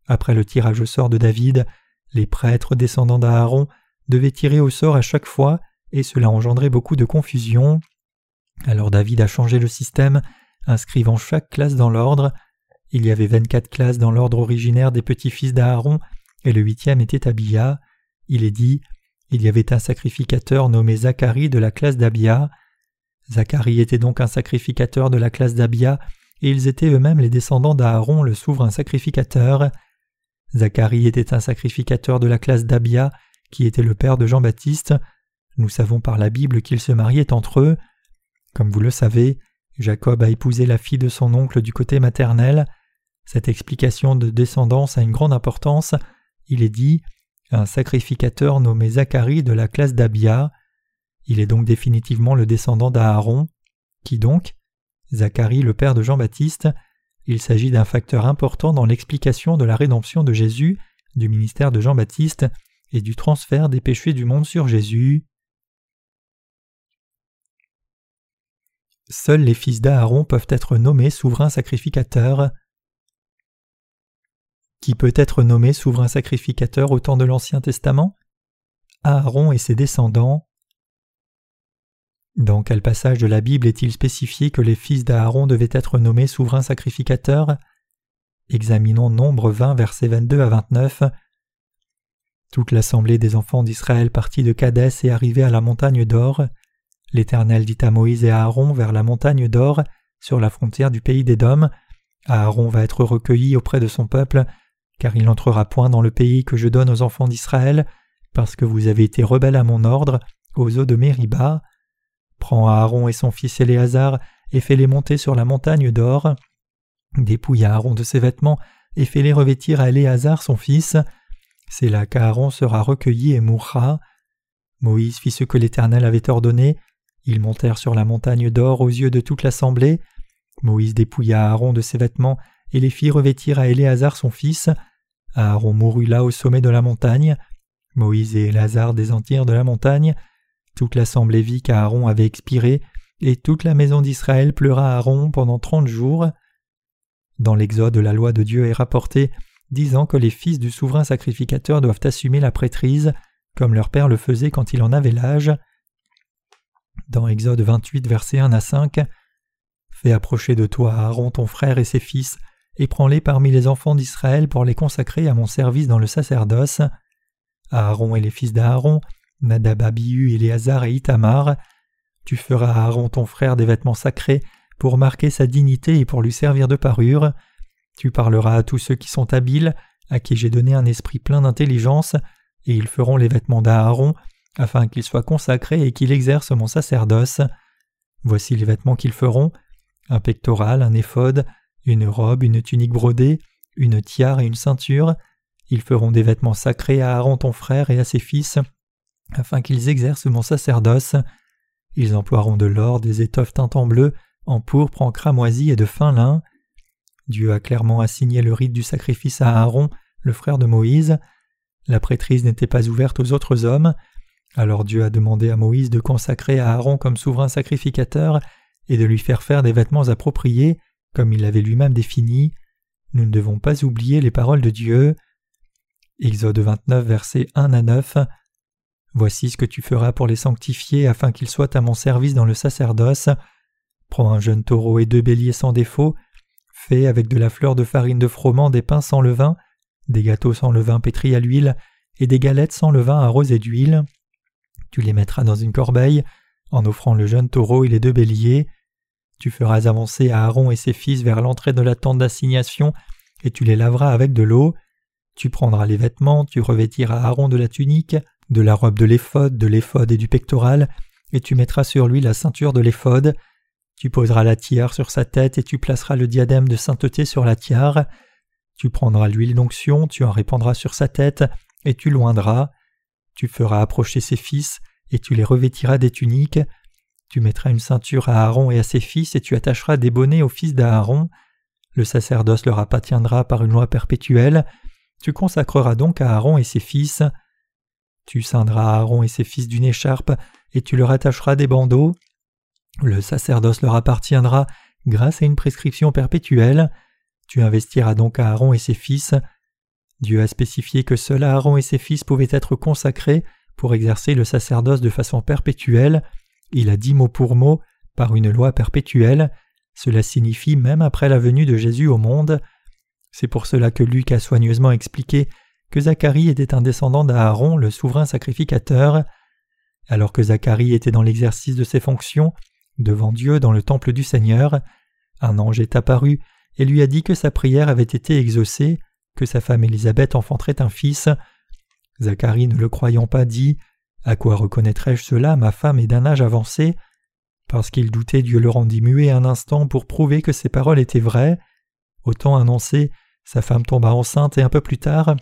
Après le tirage au sort de David, les prêtres descendants d'Aaron devaient tirer au sort à chaque fois, et cela engendrait beaucoup de confusion. Alors David a changé le système, inscrivant chaque classe dans l'ordre. Il y avait vingt-quatre classes dans l'ordre originaire des petits-fils d'Aaron, et le huitième était Abia. Il est dit il y avait un sacrificateur nommé Zacharie de la classe d'Abia. Zacharie était donc un sacrificateur de la classe d'Abia, et ils étaient eux-mêmes les descendants d'Aaron, le souverain sacrificateur. Zacharie était un sacrificateur de la classe d'Abia, qui était le père de Jean-Baptiste. Nous savons par la Bible qu'ils se mariaient entre eux. Comme vous le savez, Jacob a épousé la fille de son oncle du côté maternel. Cette explication de descendance a une grande importance. Il est dit un sacrificateur nommé Zacharie de la classe d'Abia. Il est donc définitivement le descendant d'Aaron. Qui donc Zacharie, le père de Jean-Baptiste. Il s'agit d'un facteur important dans l'explication de la rédemption de Jésus, du ministère de Jean-Baptiste et du transfert des péchés du monde sur Jésus. Seuls les fils d'Aaron peuvent être nommés souverains sacrificateurs. Qui peut être nommé souverain sacrificateur au temps de l'Ancien Testament? Aaron et ses descendants. Dans quel passage de la Bible est-il spécifié que les fils d'Aaron devaient être nommés souverains sacrificateurs? Examinons Nombre 20, versets 22 à 29. Toute l'assemblée des enfants d'Israël partit de Cadès et arrivait à la montagne d'Or. L'Éternel dit à Moïse et à Aaron vers la montagne d'Or, sur la frontière du pays d'Édom. Aaron va être recueilli auprès de son peuple, car il n'entrera point dans le pays que je donne aux enfants d'Israël, parce que vous avez été rebelles à mon ordre, aux eaux de Mériba. Prends Aaron et son fils Éléazar et fais-les monter sur la montagne d'Or. Dépouille Aaron de ses vêtements et fais-les revêtir à Éléazar son fils. C'est là qu'Aaron sera recueilli et mourra. Moïse fit ce que l'Éternel avait ordonné. Ils montèrent sur la montagne d'or aux yeux de toute l'assemblée. Moïse dépouilla Aaron de ses vêtements et les fit revêtir à Éléazar son fils. Aaron mourut là au sommet de la montagne. Moïse et Éléazar descendirent de la montagne. Toute l'assemblée vit qu'Aaron avait expiré, et toute la maison d'Israël pleura Aaron pendant trente jours. Dans l'Exode, la loi de Dieu est rapportée, disant que les fils du souverain sacrificateur doivent assumer la prêtrise, comme leur père le faisait quand il en avait l'âge. Dans Exode 28, versets 1 à 5, Fais approcher de toi Aaron ton frère et ses fils, et prends-les parmi les enfants d'Israël pour les consacrer à mon service dans le sacerdoce. Aaron et les fils d'Aaron, Nadab, Abihu, Éléazar et Itamar. Tu feras à Aaron ton frère des vêtements sacrés pour marquer sa dignité et pour lui servir de parure. Tu parleras à tous ceux qui sont habiles, à qui j'ai donné un esprit plein d'intelligence, et ils feront les vêtements d'Aaron, afin qu'il soit consacré et qu'il exerce mon sacerdoce. Voici les vêtements qu'ils feront un pectoral, un éphode, une robe, une tunique brodée, une tiare et une ceinture. Ils feront des vêtements sacrés à Aaron ton frère et à ses fils, afin qu'ils exercent mon sacerdoce. Ils emploieront de l'or, des étoffes teintes en bleu, en pourpre, en cramoisi et de fin lin. Dieu a clairement assigné le rite du sacrifice à Aaron, le frère de Moïse. La prêtrise n'était pas ouverte aux autres hommes. Alors Dieu a demandé à Moïse de consacrer à Aaron comme souverain sacrificateur et de lui faire faire des vêtements appropriés, comme il l'avait lui-même défini. Nous ne devons pas oublier les paroles de Dieu. Exode 29, versets 1 à 9. Voici ce que tu feras pour les sanctifier afin qu'ils soient à mon service dans le sacerdoce. Prends un jeune taureau et deux béliers sans défaut. Fais avec de la fleur de farine de froment des pains sans levain, des gâteaux sans levain pétris à l'huile, et des galettes sans levain arrosées d'huile. Tu les mettras dans une corbeille, en offrant le jeune taureau et les deux béliers. Tu feras avancer Aaron et ses fils vers l'entrée de la tente d'assignation, et tu les laveras avec de l'eau. Tu prendras les vêtements, tu revêtiras Aaron de la tunique, de la robe de l'éphode, de l'éphode et du pectoral, et tu mettras sur lui la ceinture de l'éphode. Tu poseras la tiare sur sa tête et tu placeras le diadème de sainteté sur la tiare. Tu prendras l'huile d'onction, tu en répandras sur sa tête, et tu loindras. Tu feras approcher ses fils, et tu les revêtiras des tuniques. Tu mettras une ceinture à Aaron et à ses fils, et tu attacheras des bonnets aux fils d'Aaron. Le sacerdoce leur appartiendra par une loi perpétuelle. Tu consacreras donc à Aaron et ses fils. Tu ceindras Aaron et ses fils d'une écharpe, et tu leur attacheras des bandeaux. Le sacerdoce leur appartiendra grâce à une prescription perpétuelle. Tu investiras donc Aaron et ses fils. Dieu a spécifié que seul Aaron et ses fils pouvaient être consacrés pour exercer le sacerdoce de façon perpétuelle, il a dit mot pour mot, par une loi perpétuelle, cela signifie même après la venue de Jésus au monde. C'est pour cela que Luc a soigneusement expliqué que Zacharie était un descendant d'Aaron, le souverain sacrificateur. Alors que Zacharie était dans l'exercice de ses fonctions, devant Dieu dans le temple du Seigneur, un ange est apparu et lui a dit que sa prière avait été exaucée, que sa femme Élisabeth enfanterait un fils. Zacharie ne le croyant pas dit À quoi reconnaîtrai-je cela Ma femme est d'un âge avancé? Parce qu'il doutait, Dieu le rendit muet un instant pour prouver que ses paroles étaient vraies. Autant annoncé, sa femme tomba enceinte et un peu plus tard,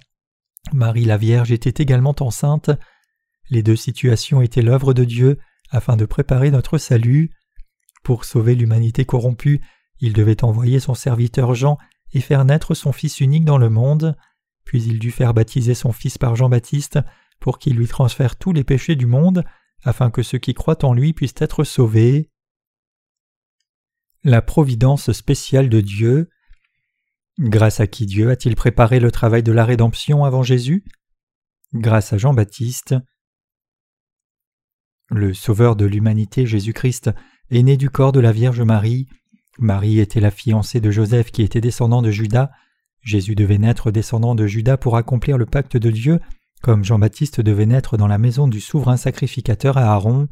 Marie la Vierge était également enceinte. Les deux situations étaient l'œuvre de Dieu afin de préparer notre salut. Pour sauver l'humanité corrompue, il devait envoyer son serviteur Jean et faire naître son Fils unique dans le monde, puis il dut faire baptiser son Fils par Jean-Baptiste pour qu'il lui transfère tous les péchés du monde, afin que ceux qui croient en lui puissent être sauvés. La providence spéciale de Dieu. Grâce à qui Dieu a-t-il préparé le travail de la rédemption avant Jésus? Grâce à Jean-Baptiste. Le Sauveur de l'humanité Jésus-Christ est né du corps de la Vierge Marie. Marie était la fiancée de Joseph qui était descendant de Judas. Jésus devait naître descendant de Judas pour accomplir le pacte de Dieu, comme Jean-Baptiste devait naître dans la maison du souverain sacrificateur à Aaron.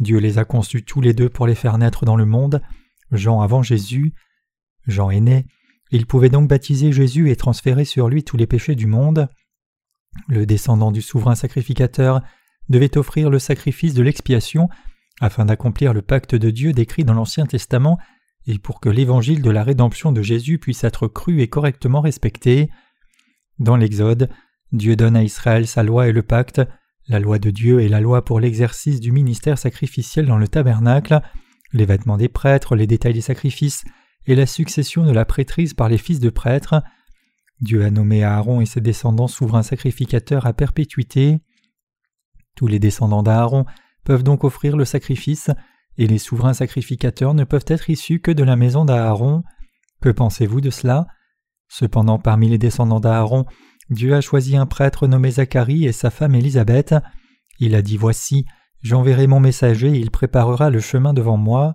Dieu les a conçus tous les deux pour les faire naître dans le monde, Jean avant Jésus. Jean est né, il pouvait donc baptiser Jésus et transférer sur lui tous les péchés du monde. Le descendant du souverain sacrificateur devait offrir le sacrifice de l'expiation afin d'accomplir le pacte de Dieu décrit dans l'Ancien Testament et pour que l'évangile de la rédemption de Jésus puisse être cru et correctement respecté. Dans l'Exode, Dieu donne à Israël sa loi et le pacte, la loi de Dieu et la loi pour l'exercice du ministère sacrificiel dans le tabernacle, les vêtements des prêtres, les détails des sacrifices et la succession de la prêtrise par les fils de prêtres. Dieu a nommé Aaron et ses descendants souverains sacrificateurs à perpétuité. Tous les descendants d'Aaron peuvent donc offrir le sacrifice et les souverains sacrificateurs ne peuvent être issus que de la maison d'Aaron. Que pensez-vous de cela? Cependant, parmi les descendants d'Aaron, Dieu a choisi un prêtre nommé Zacharie et sa femme Élisabeth. Il a dit Voici, j'enverrai mon messager, il préparera le chemin devant moi.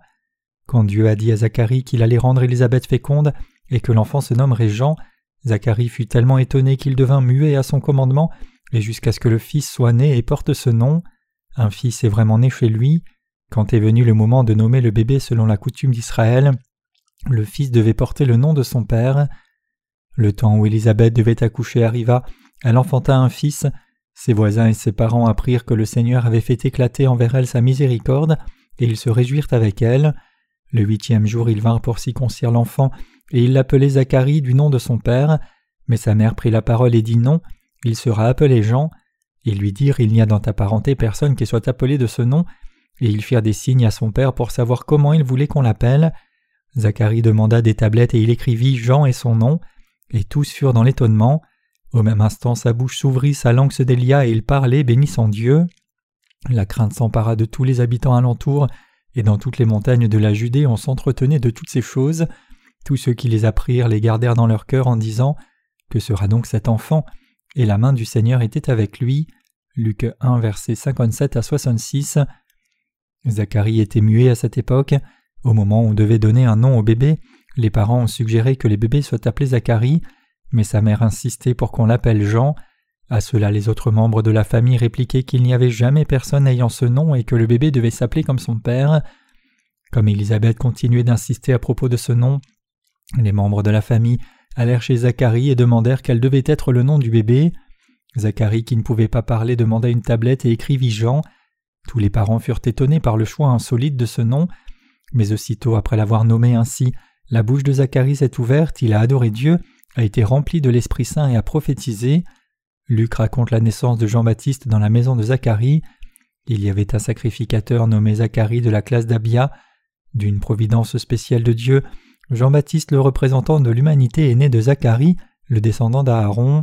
Quand Dieu a dit à Zacharie qu'il allait rendre Élisabeth féconde et que l'enfant se nommerait Jean, Zacharie fut tellement étonné qu'il devint muet à son commandement, et jusqu'à ce que le fils soit né et porte ce nom. Un fils est vraiment né chez lui. Quand est venu le moment de nommer le bébé selon la coutume d'Israël, le fils devait porter le nom de son père. Le temps où Élisabeth devait accoucher arriva, elle enfanta un fils, ses voisins et ses parents apprirent que le Seigneur avait fait éclater envers elle sa miséricorde, et ils se réjouirent avec elle. Le huitième jour ils vinrent pour circoncire l'enfant, et ils l'appelaient Zacharie du nom de son père, mais sa mère prit la parole et dit non, il sera appelé Jean. Ils lui dirent Il n'y a dans ta parenté personne qui soit appelé de ce nom, et ils firent des signes à son père pour savoir comment il voulait qu'on l'appelle. Zacharie demanda des tablettes et il écrivit Jean et son nom, et tous furent dans l'étonnement. Au même instant sa bouche s'ouvrit, sa langue se délia et il parlait, bénissant Dieu. La crainte s'empara de tous les habitants alentour, et dans toutes les montagnes de la Judée on s'entretenait de toutes ces choses. Tous ceux qui les apprirent les gardèrent dans leur cœur en disant Que sera donc cet enfant? Et la main du Seigneur était avec lui. Luc 1, versets 57 à 66. Zacharie était muet à cette époque. Au moment où on devait donner un nom au bébé, les parents ont suggéré que les bébés soient appelés Zacharie, mais sa mère insistait pour qu'on l'appelle Jean. À cela, les autres membres de la famille répliquaient qu'il n'y avait jamais personne ayant ce nom et que le bébé devait s'appeler comme son père. Comme Élisabeth continuait d'insister à propos de ce nom, les membres de la famille allèrent chez Zacharie et demandèrent quel devait être le nom du bébé. Zacharie, qui ne pouvait pas parler, demanda une tablette et écrivit Jean. Tous les parents furent étonnés par le choix insolite de ce nom, mais aussitôt après l'avoir nommé ainsi, la bouche de Zacharie s'est ouverte, il a adoré Dieu, a été rempli de l'Esprit Saint et a prophétisé. Luc raconte la naissance de Jean-Baptiste dans la maison de Zacharie. Il y avait un sacrificateur nommé Zacharie de la classe d'Abia. D'une providence spéciale de Dieu, Jean-Baptiste, le représentant de l'humanité, est né de Zacharie, le descendant d'Aaron.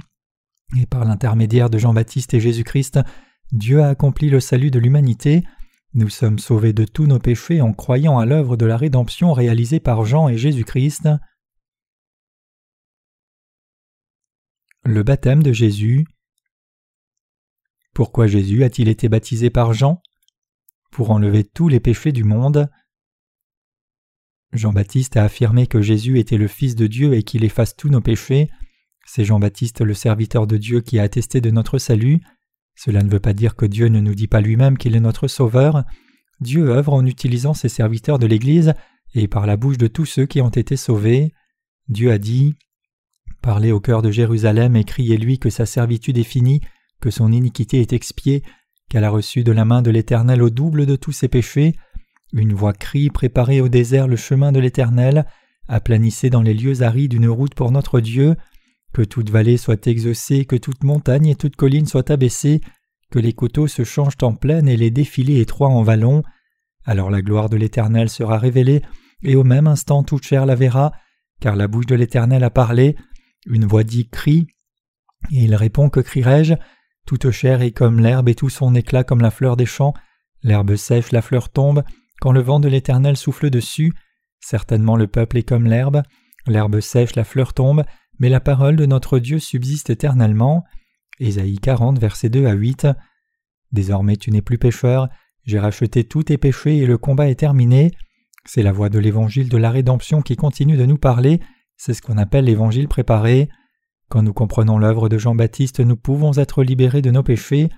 Et par l'intermédiaire de Jean-Baptiste et Jésus-Christ, Dieu a accompli le salut de l'humanité. Nous sommes sauvés de tous nos péchés en croyant à l'œuvre de la rédemption réalisée par Jean et Jésus-Christ. Le baptême de Jésus. Pourquoi Jésus a-t-il été baptisé par Jean? Pour enlever tous les péchés du monde. Jean-Baptiste a affirmé que Jésus était le Fils de Dieu et qu'il efface tous nos péchés. C'est Jean-Baptiste le serviteur de Dieu qui a attesté de notre salut. Cela ne veut pas dire que Dieu ne nous dit pas lui-même qu'il est notre Sauveur. Dieu œuvre en utilisant ses serviteurs de l'Église et par la bouche de tous ceux qui ont été sauvés. Dieu a dit Parlez au cœur de Jérusalem et criez-lui que sa servitude est finie, que son iniquité est expiée, qu'elle a reçu de la main de l'Éternel au double de tous ses péchés. Une voix crie Préparez au désert le chemin de l'Éternel, aplanissez dans les lieux arides une route pour notre Dieu, que toute vallée soit exaucée, que toute montagne et toute colline soient abaissées, que les coteaux se changent en plaine et les défilés étroits en vallons. Alors la gloire de l'Éternel sera révélée, et au même instant toute chair la verra, car la bouche de l'Éternel a parlé. Une voix dit Crie. Et il répond Que crierai-je? Toute chair est comme l'herbe et tout son éclat comme la fleur des champs. L'herbe sèche, la fleur tombe, quand le vent de l'Éternel souffle dessus. Certainement le peuple est comme l'herbe. L'herbe sèche, la fleur tombe, mais la parole de notre Dieu subsiste éternellement. Ésaïe 40, versets 2 à 8. Désormais tu n'es plus pécheur, j'ai racheté tous tes péchés et le combat est terminé. C'est la voix de l'évangile de la rédemption qui continue de nous parler, c'est ce qu'on appelle l'évangile préparé. Quand nous comprenons l'œuvre de Jean-Baptiste, nous pouvons être libérés de nos péchés.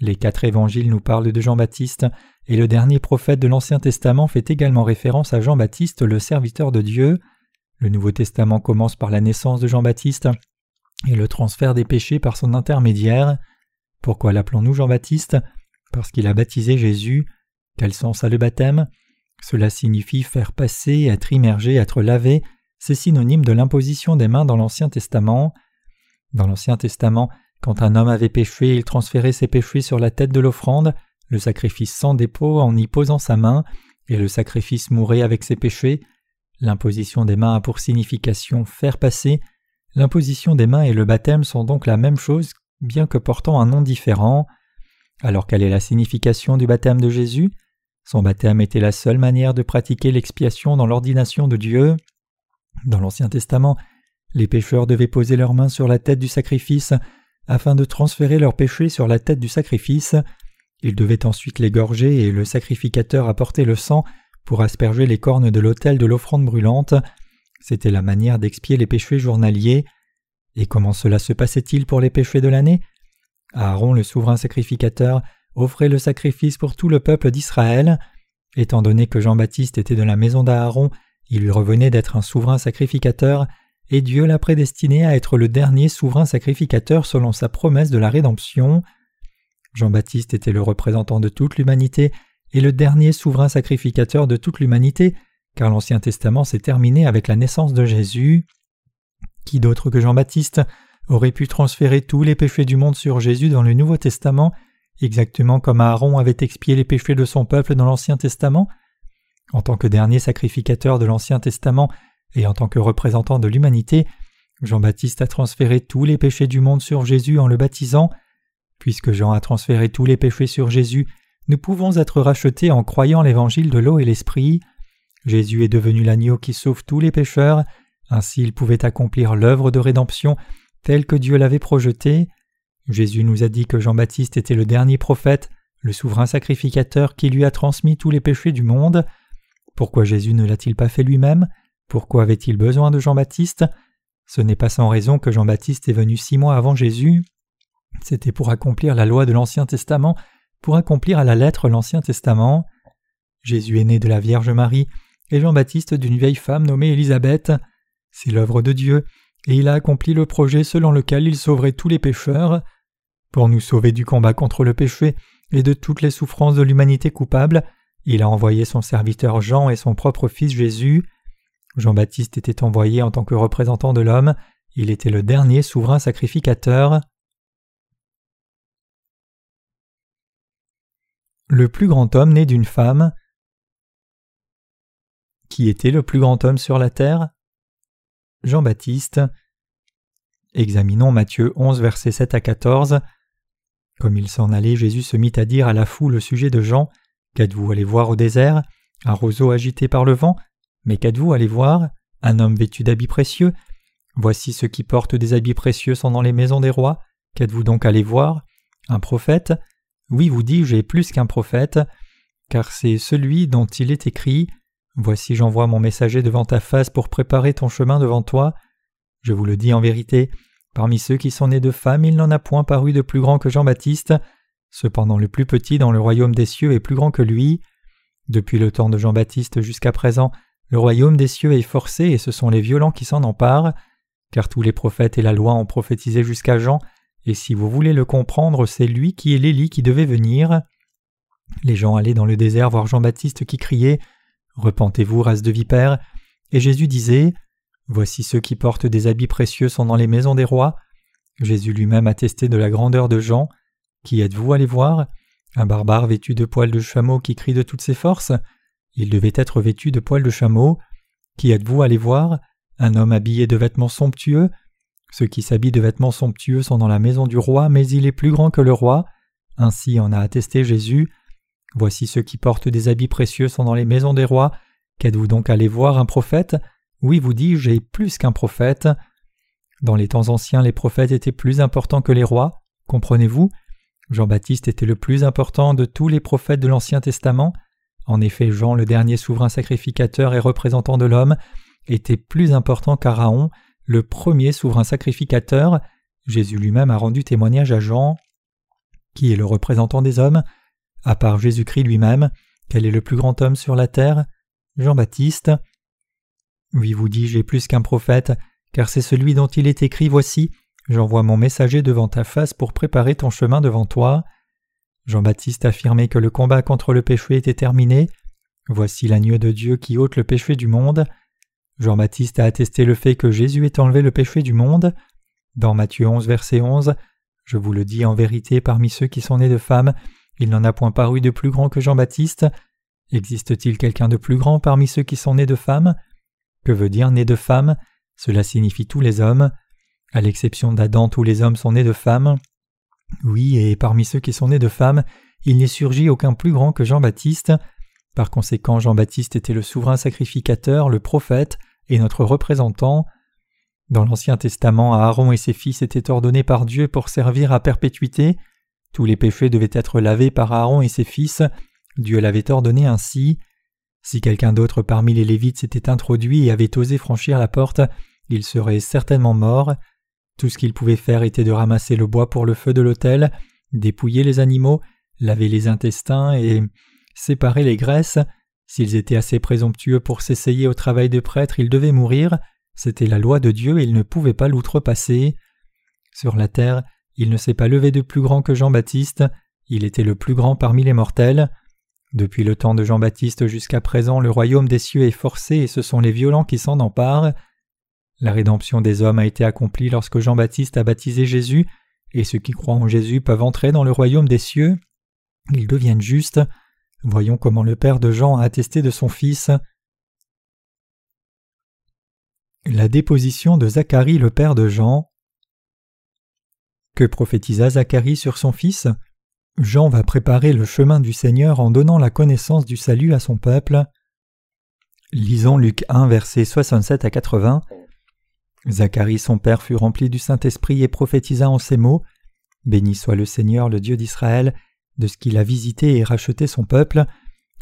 Les quatre évangiles nous parlent de Jean-Baptiste, et le dernier prophète de l'Ancien Testament fait également référence à Jean-Baptiste, le serviteur de Dieu. Le Nouveau Testament commence par la naissance de Jean-Baptiste et le transfert des péchés par son intermédiaire. Pourquoi l'appelons-nous Jean-Baptiste? Parce qu'il a baptisé Jésus. Quel sens a le baptême? Cela signifie faire passer, être immergé, être lavé. C'est synonyme de l'imposition des mains dans l'Ancien Testament. Dans l'Ancien Testament, quand un homme avait péché, il transférait ses péchés sur la tête de l'offrande, le sacrifice sans dépôt en y posant sa main, et le sacrifice mourait avec ses péchés. L'imposition des mains a pour signification faire passer. L'imposition des mains et le baptême sont donc la même chose, bien que portant un nom différent. Alors quelle est la signification du baptême de Jésus? Son baptême était la seule manière de pratiquer l'expiation dans l'ordination de Dieu. Dans l'Ancien Testament, les pécheurs devaient poser leurs mains sur la tête du sacrifice afin de transférer leurs péchés sur la tête du sacrifice. Ils devaient ensuite l'égorger et le sacrificateur apporter le sang pour asperger les cornes de l'autel de l'offrande brûlante. C'était la manière d'expier les péchés journaliers. Et comment cela se passait-il pour les péchés de l'année? Aaron, le souverain sacrificateur, offrait le sacrifice pour tout le peuple d'Israël. Étant donné que Jean-Baptiste était de la maison d'Aaron, il lui revenait d'être un souverain sacrificateur, et Dieu l'a prédestiné à être le dernier souverain sacrificateur selon sa promesse de la rédemption. Jean-Baptiste était le représentant de toute l'humanité et le dernier souverain sacrificateur de toute l'humanité, car l'Ancien Testament s'est terminé avec la naissance de Jésus. Qui d'autre que Jean-Baptiste aurait pu transférer tous les péchés du monde sur Jésus dans le Nouveau Testament, exactement comme Aaron avait expié les péchés de son peuple dans l'Ancien Testament? En tant que dernier sacrificateur de l'Ancien Testament, et en tant que représentant de l'humanité, Jean-Baptiste a transféré tous les péchés du monde sur Jésus en le baptisant. Puisque Jean a transféré tous les péchés sur Jésus, nous pouvons être rachetés en croyant l'évangile de l'eau et l'esprit. Jésus est devenu l'agneau qui sauve tous les pécheurs, ainsi il pouvait accomplir l'œuvre de rédemption telle que Dieu l'avait projetée. Jésus nous a dit que Jean-Baptiste était le dernier prophète, le souverain sacrificateur qui lui a transmis tous les péchés du monde. Pourquoi Jésus ne l'a-t-il pas fait lui-même? Pourquoi avait-il besoin de Jean-Baptiste? Ce n'est pas sans raison que Jean-Baptiste est venu six mois avant Jésus. C'était pour accomplir la loi de l'Ancien Testament, pour accomplir à la lettre l'Ancien Testament. Jésus est né de la Vierge Marie et Jean-Baptiste d'une vieille femme nommée Élisabeth. C'est l'œuvre de Dieu, et il a accompli le projet selon lequel il sauverait tous les pécheurs. Pour nous sauver du combat contre le péché et de toutes les souffrances de l'humanité coupable, il a envoyé son serviteur Jean et son propre fils Jésus. Jean-Baptiste était envoyé en tant que représentant de l'homme, il était le dernier souverain sacrificateur. Le plus grand homme né d'une femme. Qui était le plus grand homme sur la terre? Jean-Baptiste. Examinons Matthieu 11, versets 7 à 14. Comme il s'en allait, Jésus se mit à dire à la foule au sujet de Jean Qu'êtes-vous allé voir au désert? Un roseau agité par le vent? Mais qu'êtes-vous allez voir? Un homme vêtu d'habits précieux? Voici ceux qui portent des habits précieux sont dans les maisons des rois. Qu'êtes-vous donc allé voir? Un prophète? Oui, vous dis, j'ai plus qu'un prophète, car c'est celui dont il est écrit. Voici j'envoie mon messager devant ta face pour préparer ton chemin devant toi. Je vous le dis en vérité, parmi ceux qui sont nés de femmes, il n'en a point paru de plus grand que Jean-Baptiste. Cependant le plus petit dans le royaume des cieux est plus grand que lui. Depuis le temps de Jean-Baptiste jusqu'à présent, le royaume des cieux est forcé et ce sont les violents qui s'en emparent, car tous les prophètes et la loi ont prophétisé jusqu'à Jean, et si vous voulez le comprendre, c'est lui qui est l'Élie qui devait venir. Les gens allaient dans le désert voir Jean-Baptiste qui criait Repentez-vous, race de vipères. Et Jésus disait Voici ceux qui portent des habits précieux sont dans les maisons des rois. Jésus lui-même attestait de la grandeur de Jean. Qui êtes-vous? Allez voir Un barbare vêtu de poils de chameau qui crie de toutes ses forces Il devait être vêtu de poils de chameau. Qui êtes-vous? Allez voir Un homme habillé de vêtements somptueux Ceux qui s'habillent de vêtements somptueux sont dans la maison du roi, mais il est plus grand que le roi. Ainsi en a attesté Jésus. Voici ceux qui portent des habits précieux sont dans les maisons des rois. Qu'êtes-vous donc allé voir un prophète? Oui, vous dis, j'ai plus qu'un prophète. Dans les temps anciens, les prophètes étaient plus importants que les rois. Comprenez-vous? Jean-Baptiste était le plus important de tous les prophètes de l'Ancien Testament. En effet, Jean, le dernier souverain sacrificateur et représentant de l'homme, était plus important qu'Araon, le premier souverain sacrificateur. Jésus lui-même a rendu témoignage à Jean. Qui est le représentant des hommes à part Jésus-Christ lui-même, quel est le plus grand homme sur la terre? Jean-Baptiste. Oui, vous dis, j'ai plus qu'un prophète, car c'est celui dont il est écrit Voici, j'envoie mon messager devant ta face pour préparer ton chemin devant toi. Jean-Baptiste affirmait que le combat contre le péché était terminé. Voici l'agneau de Dieu qui ôte le péché du monde. Jean-Baptiste a attesté le fait que Jésus ait enlevé le péché du monde. Dans Matthieu 11, verset 11, Je vous le dis en vérité, parmi ceux qui sont nés de femmes, il n'en a point paru de plus grand que Jean-Baptiste. Existe-t-il quelqu'un de plus grand parmi ceux qui sont nés de femmes? Que veut dire né de femmes? Cela signifie tous les hommes. À l'exception d'Adam, tous les hommes sont nés de femmes. Oui, et parmi ceux qui sont nés de femmes, il n'est surgit aucun plus grand que Jean-Baptiste. Par conséquent, Jean-Baptiste était le souverain sacrificateur, le prophète, et notre représentant. Dans l'Ancien Testament, Aaron et ses fils étaient ordonnés par Dieu pour servir à perpétuité. Tous les péchés devaient être lavés par Aaron et ses fils, Dieu l'avait ordonné ainsi. Si quelqu'un d'autre parmi les Lévites s'était introduit et avait osé franchir la porte, il serait certainement mort. Tout ce qu'il pouvait faire était de ramasser le bois pour le feu de l'autel, dépouiller les animaux, laver les intestins et séparer les graisses. S'ils étaient assez présomptueux pour s'essayer au travail de prêtre, ils devaient mourir. C'était la loi de Dieu et ils ne pouvaient pas l'outrepasser. Sur la terre, il ne s'est pas levé de plus grand que Jean-Baptiste, il était le plus grand parmi les mortels. Depuis le temps de Jean-Baptiste jusqu'à présent, le royaume des cieux est forcé et ce sont les violents qui s'en emparent. La rédemption des hommes a été accomplie lorsque Jean-Baptiste a baptisé Jésus, et ceux qui croient en Jésus peuvent entrer dans le royaume des cieux. Ils deviennent justes. Voyons comment le père de Jean a attesté de son fils. La déposition de Zacharie le père de Jean. Que prophétisa Zacharie sur son fils? Jean va préparer le chemin du Seigneur en donnant la connaissance du salut à son peuple. Lisons Luc 1, versets 67 à 80. Zacharie son père fut rempli du Saint-Esprit et prophétisa en ces mots Béni soit le Seigneur, le Dieu d'Israël, de ce qu'il a visité et racheté son peuple,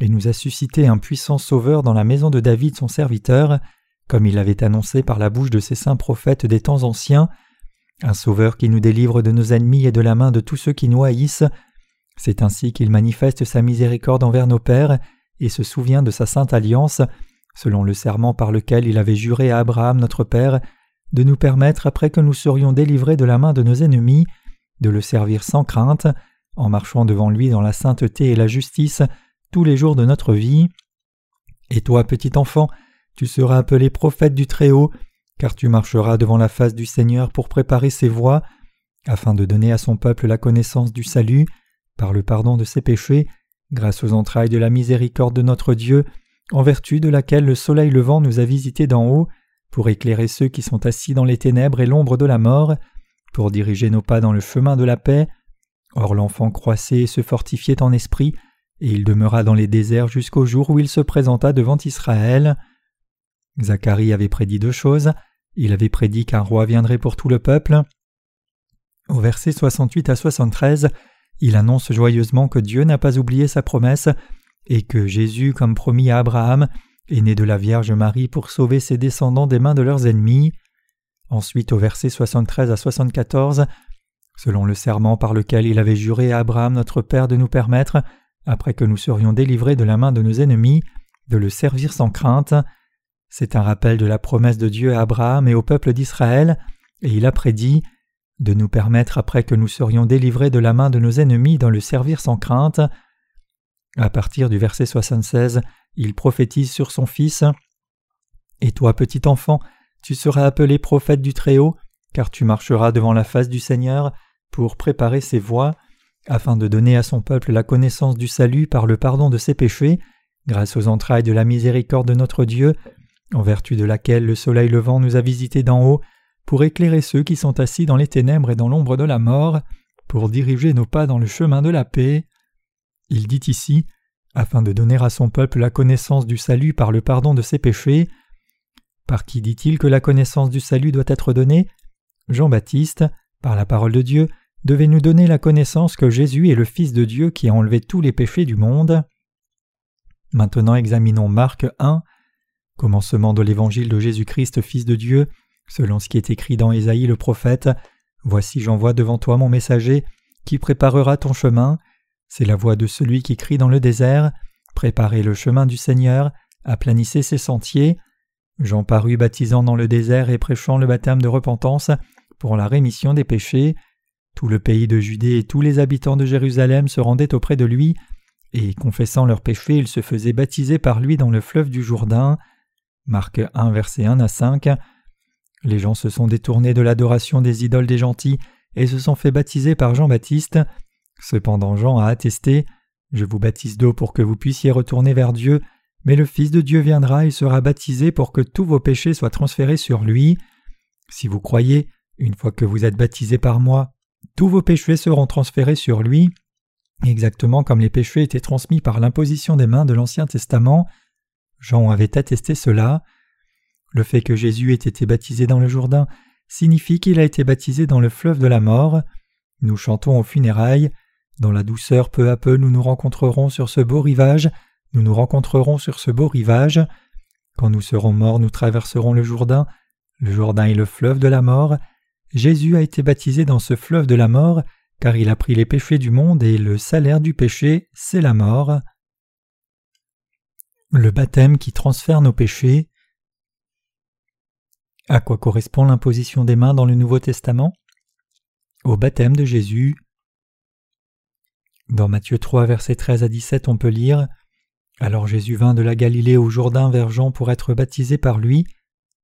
et nous a suscité un puissant sauveur dans la maison de David son serviteur, comme il l'avait annoncé par la bouche de ses saints prophètes des temps anciens un sauveur qui nous délivre de nos ennemis et de la main de tous ceux qui nous haïssent. C'est ainsi qu'il manifeste sa miséricorde envers nos pères et se souvient de sa sainte alliance, selon le serment par lequel il avait juré à Abraham notre Père, de nous permettre, après que nous serions délivrés de la main de nos ennemis, de le servir sans crainte, en marchant devant lui dans la sainteté et la justice tous les jours de notre vie. Et toi, petit enfant, tu seras appelé prophète du Très-Haut, car tu marcheras devant la face du Seigneur pour préparer ses voies, afin de donner à son peuple la connaissance du salut, par le pardon de ses péchés, grâce aux entrailles de la miséricorde de notre Dieu, en vertu de laquelle le soleil levant nous a visités d'en haut, pour éclairer ceux qui sont assis dans les ténèbres et l'ombre de la mort, pour diriger nos pas dans le chemin de la paix. Or l'enfant croissait et se fortifiait en esprit, et il demeura dans les déserts jusqu'au jour où il se présenta devant Israël. Zacharie avait prédit deux choses. Il avait prédit qu'un roi viendrait pour tout le peuple. Au verset 68 à 73, il annonce joyeusement que Dieu n'a pas oublié sa promesse et que Jésus, comme promis à Abraham, est né de la Vierge Marie pour sauver ses descendants des mains de leurs ennemis. Ensuite, au verset 73 à 74, selon le serment par lequel il avait juré à Abraham notre Père de nous permettre, après que nous serions délivrés de la main de nos ennemis, de le servir sans crainte. C'est un rappel de la promesse de Dieu à Abraham et au peuple d'Israël, et il a prédit de nous permettre, après que nous serions délivrés de la main de nos ennemis, d'en le servir sans crainte. À partir du verset 76, il prophétise sur son Fils. Et toi, petit enfant, tu seras appelé prophète du Très-Haut, car tu marcheras devant la face du Seigneur pour préparer ses voies, afin de donner à son peuple la connaissance du salut par le pardon de ses péchés, grâce aux entrailles de la miséricorde de notre Dieu, en vertu de laquelle le soleil levant nous a visités d'en haut, pour éclairer ceux qui sont assis dans les ténèbres et dans l'ombre de la mort, pour diriger nos pas dans le chemin de la paix. Il dit ici, afin de donner à son peuple la connaissance du salut par le pardon de ses péchés. Par qui dit-il que la connaissance du salut doit être donnée? Jean-Baptiste, par la parole de Dieu, devait nous donner la connaissance que Jésus est le Fils de Dieu qui a enlevé tous les péchés du monde. Maintenant examinons Marc 1, commencement de l'évangile de Jésus-Christ, Fils de Dieu, selon ce qui est écrit dans Ésaïe le prophète. Voici j'envoie devant toi mon messager, qui préparera ton chemin. C'est la voix de celui qui crie dans le désert. Préparez le chemin du Seigneur, aplanissez ses sentiers. Jean parut baptisant dans le désert et prêchant le baptême de repentance pour la rémission des péchés. Tout le pays de Judée et tous les habitants de Jérusalem se rendaient auprès de lui, et confessant leurs péchés, ils se faisaient baptiser par lui dans le fleuve du Jourdain. Marc 1, verset 1 à 5. Les gens se sont détournés de l'adoration des idoles des gentils et se sont fait baptiser par Jean-Baptiste. Cependant Jean a attesté Je vous baptise d'eau pour que vous puissiez retourner vers Dieu, mais le Fils de Dieu viendra et sera baptisé pour que tous vos péchés soient transférés sur lui. Si vous croyez, une fois que vous êtes baptisé par moi, tous vos péchés seront transférés sur lui, exactement comme les péchés étaient transmis par l'imposition des mains de l'Ancien Testament. Jean avait attesté cela. Le fait que Jésus ait été baptisé dans le Jourdain signifie qu'il a été baptisé dans le fleuve de la mort. Nous chantons aux funérailles. Dans la douceur, peu à peu, nous nous rencontrerons sur ce beau rivage. Nous nous rencontrerons sur ce beau rivage. Quand nous serons morts, nous traverserons le Jourdain. Le Jourdain est le fleuve de la mort. Jésus a été baptisé dans ce fleuve de la mort, car il a pris les péchés du monde et le salaire du péché, c'est la mort. Le baptême qui transfère nos péchés. À quoi correspond l'imposition des mains dans le Nouveau Testament? Au baptême de Jésus. Dans Matthieu 3, versets 13 à 17, on peut lire Alors Jésus vint de la Galilée au Jourdain vers Jean pour être baptisé par lui,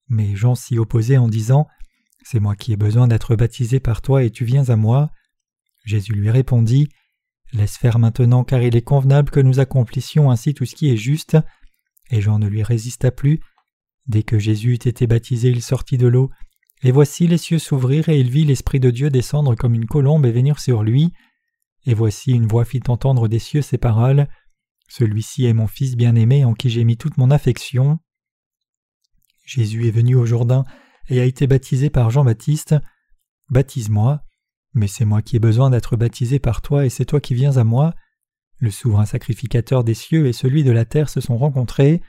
mais Jean s'y opposait en disant C'est moi qui ai besoin d'être baptisé par toi et tu viens à moi. Jésus lui répondit Laisse faire maintenant, car il est convenable que nous accomplissions ainsi tout ce qui est juste. Et Jean ne lui résista plus, Dès que Jésus eut été baptisé, il sortit de l'eau, et voici les cieux s'ouvrir, et il vit l'Esprit de Dieu descendre comme une colombe et venir sur lui. Et voici une voix fit entendre des cieux ces paroles. Celui-ci est mon Fils bien-aimé en qui j'ai mis toute mon affection. Jésus est venu au Jourdain et a été baptisé par Jean-Baptiste. Baptise-moi. Mais c'est moi qui ai besoin d'être baptisé par toi et c'est toi qui viens à moi. Le souverain sacrificateur des cieux et celui de la terre se sont rencontrés.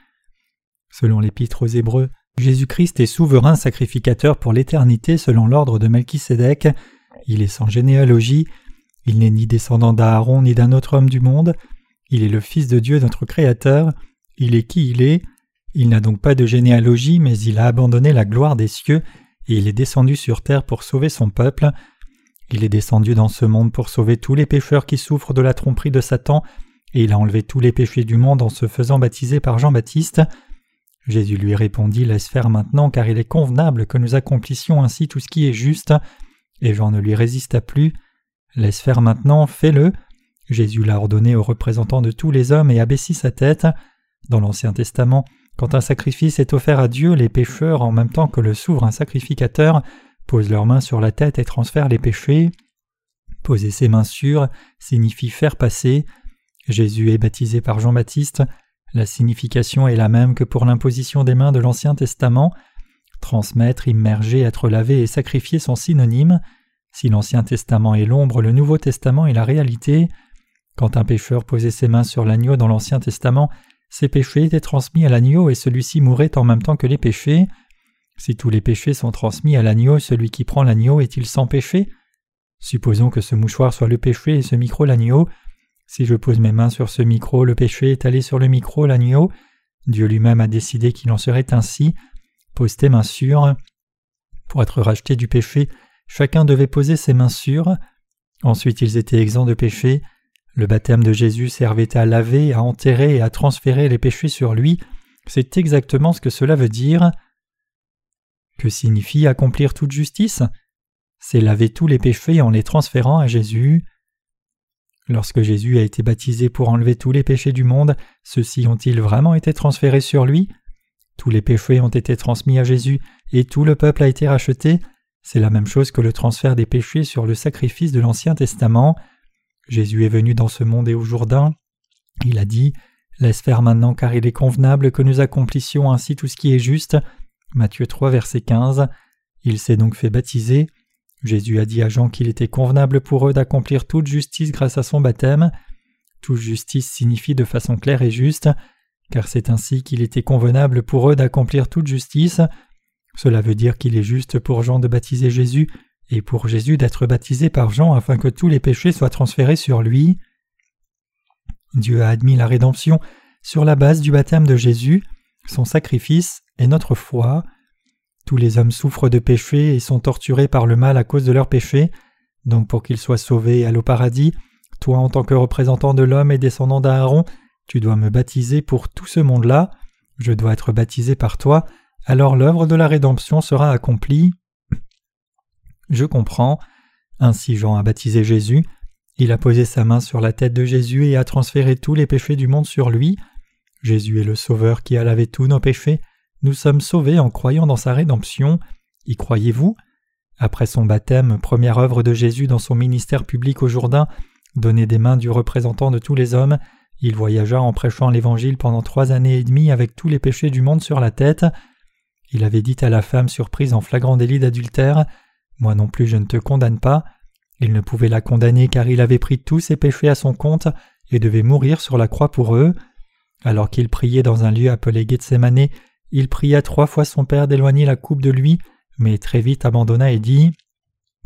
Selon l'Épître aux Hébreux, Jésus-Christ est souverain sacrificateur pour l'éternité selon l'ordre de Melchisédek. Il est sans généalogie, il n'est ni descendant d'Aaron ni d'un autre homme du monde, il est le Fils de Dieu notre Créateur, il est qui il est, il n'a donc pas de généalogie, mais il a abandonné la gloire des cieux, et il est descendu sur terre pour sauver son peuple. Il est descendu dans ce monde pour sauver tous les pécheurs qui souffrent de la tromperie de Satan, et il a enlevé tous les péchés du monde en se faisant baptiser par Jean-Baptiste. Jésus lui répondit Laisse faire maintenant, car il est convenable que nous accomplissions ainsi tout ce qui est juste. Et Jean ne lui résista plus. Laisse faire maintenant, fais-le. Jésus l'a ordonné aux représentants de tous les hommes et abaissit sa tête. Dans l'Ancien Testament, quand un sacrifice est offert à Dieu, les pécheurs, en même temps que le souverain sacrificateur, posent leurs mains sur la tête et transfèrent les péchés. Poser ses mains sur signifie faire passer. Jésus est baptisé par Jean-Baptiste. La signification est la même que pour l'imposition des mains de l'Ancien Testament. Transmettre, immerger, être lavé et sacrifier sont synonymes. Si l'Ancien Testament est l'ombre, le Nouveau Testament est la réalité. Quand un pécheur posait ses mains sur l'agneau dans l'Ancien Testament, ses péchés étaient transmis à l'agneau et celui-ci mourait en même temps que les péchés. Si tous les péchés sont transmis à l'agneau, celui qui prend l'agneau est-il sans péché? Supposons que ce mouchoir soit le péché et ce micro l'agneau. Si je pose mes mains sur ce micro, le péché est allé sur le micro l'agneau. Dieu lui-même a décidé qu'il en serait ainsi. Pose tes mains sur. Pour être racheté du péché, chacun devait poser ses mains sur. Ensuite ils étaient exempts de péché. Le baptême de Jésus servait à laver, à enterrer et à transférer les péchés sur lui. C'est exactement ce que cela veut dire. Que signifie accomplir toute justice? C'est laver tous les péchés en les transférant à Jésus. Lorsque Jésus a été baptisé pour enlever tous les péchés du monde, ceux-ci ont-ils vraiment été transférés sur lui? Tous les péchés ont été transmis à Jésus et tout le peuple a été racheté. C'est la même chose que le transfert des péchés sur le sacrifice de l'Ancien Testament. Jésus est venu dans ce monde et au Jourdain. Il a dit Laisse faire maintenant car il est convenable que nous accomplissions ainsi tout ce qui est juste. Matthieu 3, verset 15. Il s'est donc fait baptiser. Jésus a dit à Jean qu'il était convenable pour eux d'accomplir toute justice grâce à son baptême. Toute justice signifie de façon claire et juste, car c'est ainsi qu'il était convenable pour eux d'accomplir toute justice. Cela veut dire qu'il est juste pour Jean de baptiser Jésus et pour Jésus d'être baptisé par Jean afin que tous les péchés soient transférés sur lui. Dieu a admis la rédemption sur la base du baptême de Jésus, son sacrifice et notre foi. Tous les hommes souffrent de péché et sont torturés par le mal à cause de leurs péchés. Donc pour qu'ils soient sauvés et allent au paradis, toi en tant que représentant de l'homme et descendant d'Aaron, tu dois me baptiser pour tout ce monde-là. Je dois être baptisé par toi, alors l'œuvre de la rédemption sera accomplie. Je comprends. Ainsi Jean a baptisé Jésus. Il a posé sa main sur la tête de Jésus et a transféré tous les péchés du monde sur lui. Jésus est le Sauveur qui a lavé tous nos péchés. Nous sommes sauvés en croyant dans sa rédemption. Y croyez-vous? Après son baptême, première œuvre de Jésus dans son ministère public au Jourdain, donné des mains du représentant de tous les hommes, il voyagea en prêchant l'Évangile pendant trois années et demie avec tous les péchés du monde sur la tête. Il avait dit à la femme surprise en flagrant délit d'adultère Moi non plus je ne te condamne pas. Il ne pouvait la condamner car il avait pris tous ses péchés à son compte et devait mourir sur la croix pour eux. Alors qu'il priait dans un lieu appelé Gethsemane, il pria trois fois son père d'éloigner la coupe de lui, mais très vite abandonna et dit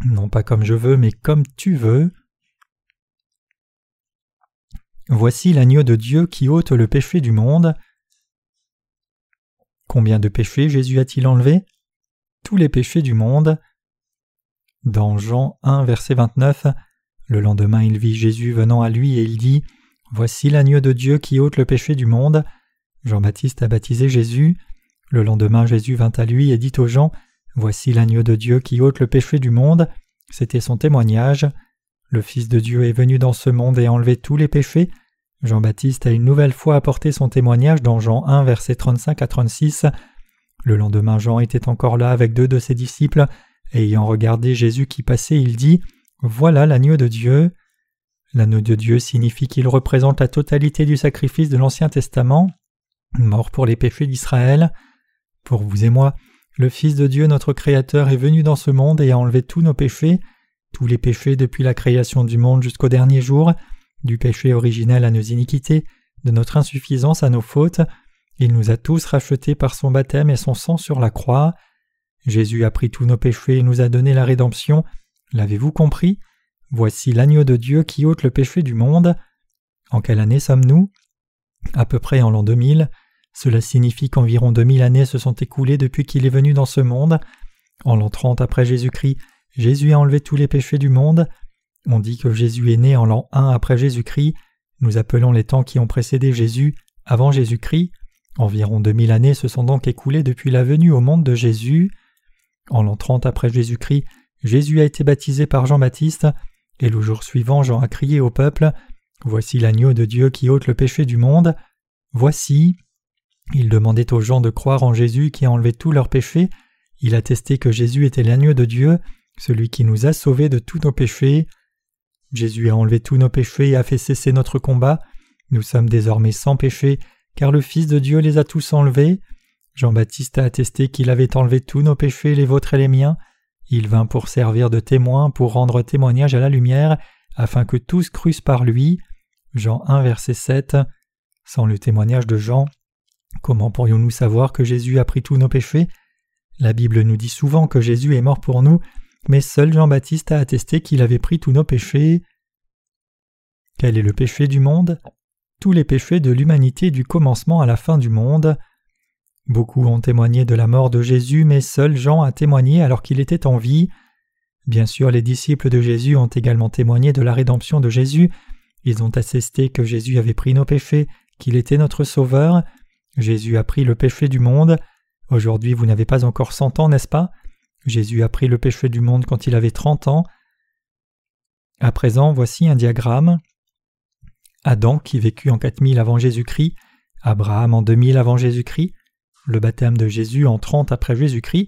Non pas comme je veux, mais comme tu veux. Voici l'agneau de Dieu qui ôte le péché du monde. Combien de péchés Jésus a-t-il enlevé Tous les péchés du monde. Dans Jean 1, verset 29, le lendemain il vit Jésus venant à lui et il dit Voici l'agneau de Dieu qui ôte le péché du monde. Jean-Baptiste a baptisé Jésus. Le lendemain Jésus vint à lui et dit aux gens Voici l'agneau de Dieu qui ôte le péché du monde. C'était son témoignage. Le Fils de Dieu est venu dans ce monde et a enlevé tous les péchés. Jean-Baptiste a une nouvelle fois apporté son témoignage dans Jean 1, versets 35 à 36. Le lendemain, Jean était encore là avec deux de ses disciples, et ayant regardé Jésus qui passait, il dit Voilà l'agneau de Dieu. L'anneau de Dieu signifie qu'il représente la totalité du sacrifice de l'Ancien Testament, mort pour les péchés d'Israël. Pour vous et moi, le Fils de Dieu, notre Créateur, est venu dans ce monde et a enlevé tous nos péchés, tous les péchés depuis la création du monde jusqu'au dernier jour, du péché originel à nos iniquités, de notre insuffisance à nos fautes. Il nous a tous rachetés par son baptême et son sang sur la croix. Jésus a pris tous nos péchés et nous a donné la rédemption. L'avez-vous compris? Voici l'agneau de Dieu qui ôte le péché du monde. En quelle année sommes-nous? À peu près en l'an 2000. Cela signifie qu'environ 2000 années se sont écoulées depuis qu'il est venu dans ce monde. En l'an 30 après Jésus-Christ, Jésus a enlevé tous les péchés du monde. On dit que Jésus est né en l'an 1 après Jésus-Christ. Nous appelons les temps qui ont précédé Jésus avant Jésus-Christ. Environ 2000 années se sont donc écoulées depuis la venue au monde de Jésus. En l'an 30 après Jésus-Christ, Jésus a été baptisé par Jean-Baptiste. Et le jour suivant, Jean a crié au peuple Voici l'agneau de Dieu qui ôte le péché du monde. Voici. Il demandait aux gens de croire en Jésus qui a enlevé tous leurs péchés. Il attestait que Jésus était l'agneau de Dieu, celui qui nous a sauvés de tous nos péchés. Jésus a enlevé tous nos péchés et a fait cesser notre combat. Nous sommes désormais sans péché, car le Fils de Dieu les a tous enlevés. Jean-Baptiste a attesté qu'il avait enlevé tous nos péchés, les vôtres et les miens. Il vint pour servir de témoin, pour rendre témoignage à la lumière, afin que tous crussent par lui. Jean 1 verset 7. Sans le témoignage de Jean, comment pourrions-nous savoir que Jésus a pris tous nos péchés? La Bible nous dit souvent que Jésus est mort pour nous, mais seul Jean-Baptiste a attesté qu'il avait pris tous nos péchés. Quel est le péché du monde? Tous les péchés de l'humanité du commencement à la fin du monde. Beaucoup ont témoigné de la mort de Jésus, mais seul Jean a témoigné alors qu'il était en vie. Bien sûr, les disciples de Jésus ont également témoigné de la rédemption de Jésus. Ils ont attesté que Jésus avait pris nos péchés, qu'il était notre Sauveur. Jésus a pris le péché du monde. Aujourd'hui, vous n'avez pas encore cent ans, n'est-ce pas? Jésus a pris le péché du monde quand il avait trente ans. À présent, voici un diagramme. Adam qui vécut en 4000 avant Jésus-Christ, Abraham en 2000 avant Jésus-Christ, le baptême de Jésus en 30 après Jésus-Christ,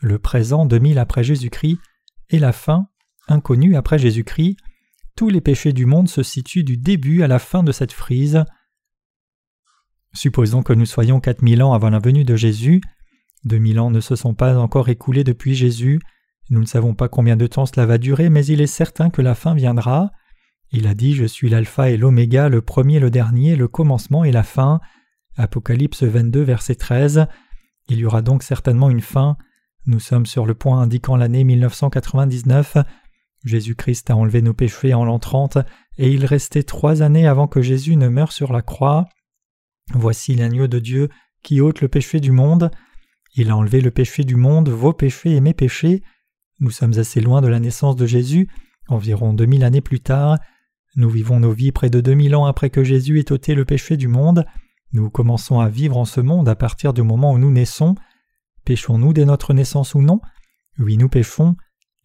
le présent 2000 après Jésus-Christ, et la fin, inconnue après Jésus-Christ. Tous les péchés du monde se situent du début à la fin de cette frise. Supposons que nous soyons 4000 ans avant la venue de Jésus. 2000 ans ne se sont pas encore écoulés depuis Jésus. Nous ne savons pas combien de temps cela va durer, mais il est certain que la fin viendra. Il a dit Je suis l'alpha et l'oméga, le premier, le dernier, le commencement et la fin. Apocalypse 22, verset 13. Il y aura donc certainement une fin. Nous sommes sur le point indiquant l'année 1999. Jésus-Christ a enlevé nos péchés en l'an 30 et il restait trois années avant que Jésus ne meure sur la croix. Voici l'agneau de Dieu qui ôte le péché du monde. Il a enlevé le péché du monde, vos péchés et mes péchés. Nous sommes assez loin de la naissance de Jésus, environ 2000 années plus tard. Nous vivons nos vies près de 2000 ans après que Jésus ait ôté le péché du monde. Nous commençons à vivre en ce monde à partir du moment où nous naissons. Péchons-nous dès notre naissance ou non? Oui, nous péchons.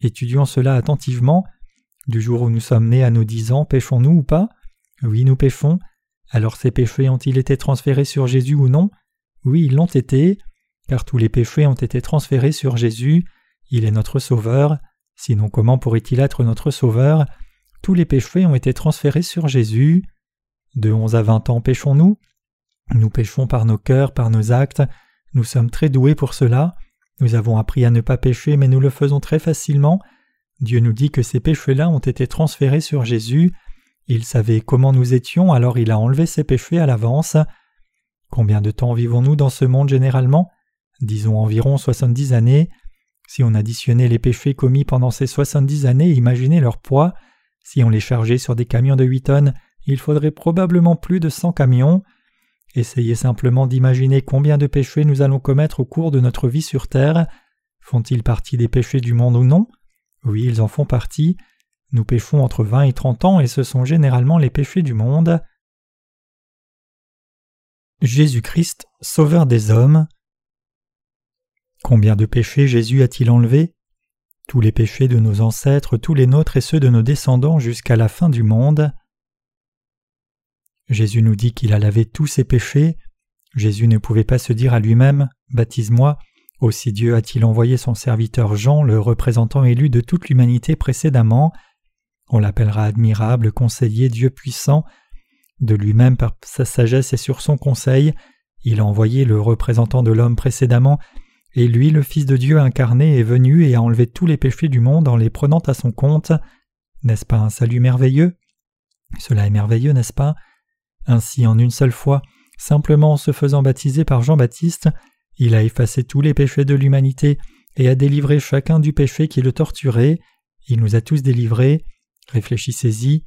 Étudions cela attentivement. Du jour où nous sommes nés à nos dix ans, péchons-nous ou pas? Oui, nous péchons. Alors ces péchés ont-ils été transférés sur Jésus ou non? Oui, ils l'ont été, car tous les péchés ont été transférés sur Jésus. Il est notre Sauveur. Sinon comment pourrait-il être notre Sauveur? Tous les péchés ont été transférés sur Jésus. De onze à vingt ans péchons-nous? Nous péchons par nos cœurs, par nos actes, nous sommes très doués pour cela, nous avons appris à ne pas pécher mais nous le faisons très facilement. Dieu nous dit que ces péchés-là ont été transférés sur Jésus, il savait comment nous étions alors il a enlevé ces péchés à l'avance. Combien de temps vivons-nous dans ce monde généralement? Disons environ soixante-dix années. Si on additionnait les péchés commis pendant ces soixante-dix années, imaginez leur poids. Si on les chargeait sur des camions de huit tonnes, il faudrait probablement plus de cent camions. Essayez simplement d'imaginer combien de péchés nous allons commettre au cours de notre vie sur terre. Font-ils partie des péchés du monde ou non? Oui, ils en font partie. Nous péchons entre vingt et trente ans et ce sont généralement les péchés du monde. Jésus-Christ, Sauveur des hommes. Combien de péchés Jésus a-t-il enlevés Tous les péchés de nos ancêtres, tous les nôtres et ceux de nos descendants jusqu'à la fin du monde. Jésus nous dit qu'il a lavé tous ses péchés. Jésus ne pouvait pas se dire à lui-même Baptise-moi. Aussi Dieu a-t-il envoyé son serviteur Jean, le représentant élu de toute l'humanité précédemment. On l'appellera admirable, conseiller, Dieu puissant. De lui-même par sa sagesse et sur son conseil, il a envoyé le représentant de l'homme précédemment, et lui, le Fils de Dieu incarné, est venu et a enlevé tous les péchés du monde en les prenant à son compte. N'est-ce pas un salut merveilleux? Cela est merveilleux, n'est-ce pas? Ainsi, en une seule fois, simplement en se faisant baptiser par Jean-Baptiste, il a effacé tous les péchés de l'humanité et a délivré chacun du péché qui le torturait. Il nous a tous délivrés. Réfléchissez-y.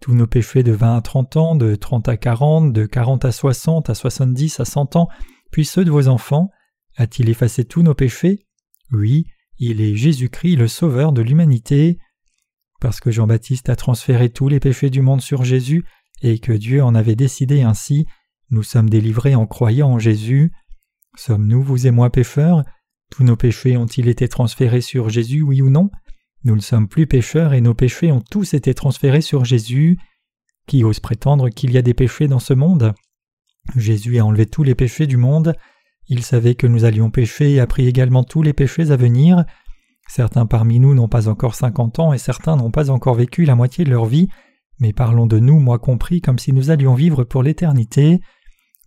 Tous nos péchés de vingt à trente ans, de trente à quarante, de quarante à soixante, à soixante-dix, à cent ans, puis ceux de vos enfants, a-t-il effacé tous nos péchés? Oui, il est Jésus-Christ le Sauveur de l'humanité. Parce que Jean-Baptiste a transféré tous les péchés du monde sur Jésus, et que Dieu en avait décidé ainsi, nous sommes délivrés en croyant en Jésus. Sommes-nous, vous et moi, pécheurs? Tous nos péchés ont-ils été transférés sur Jésus, oui ou non? Nous ne sommes plus pécheurs et nos péchés ont tous été transférés sur Jésus. Qui ose prétendre qu'il y a des péchés dans ce monde? Jésus a enlevé tous les péchés du monde. Il savait que nous allions pécher et a pris également tous les péchés à venir. Certains parmi nous n'ont pas encore cinquante ans et certains n'ont pas encore vécu la moitié de leur vie, mais parlons de nous, moi compris, comme si nous allions vivre pour l'éternité.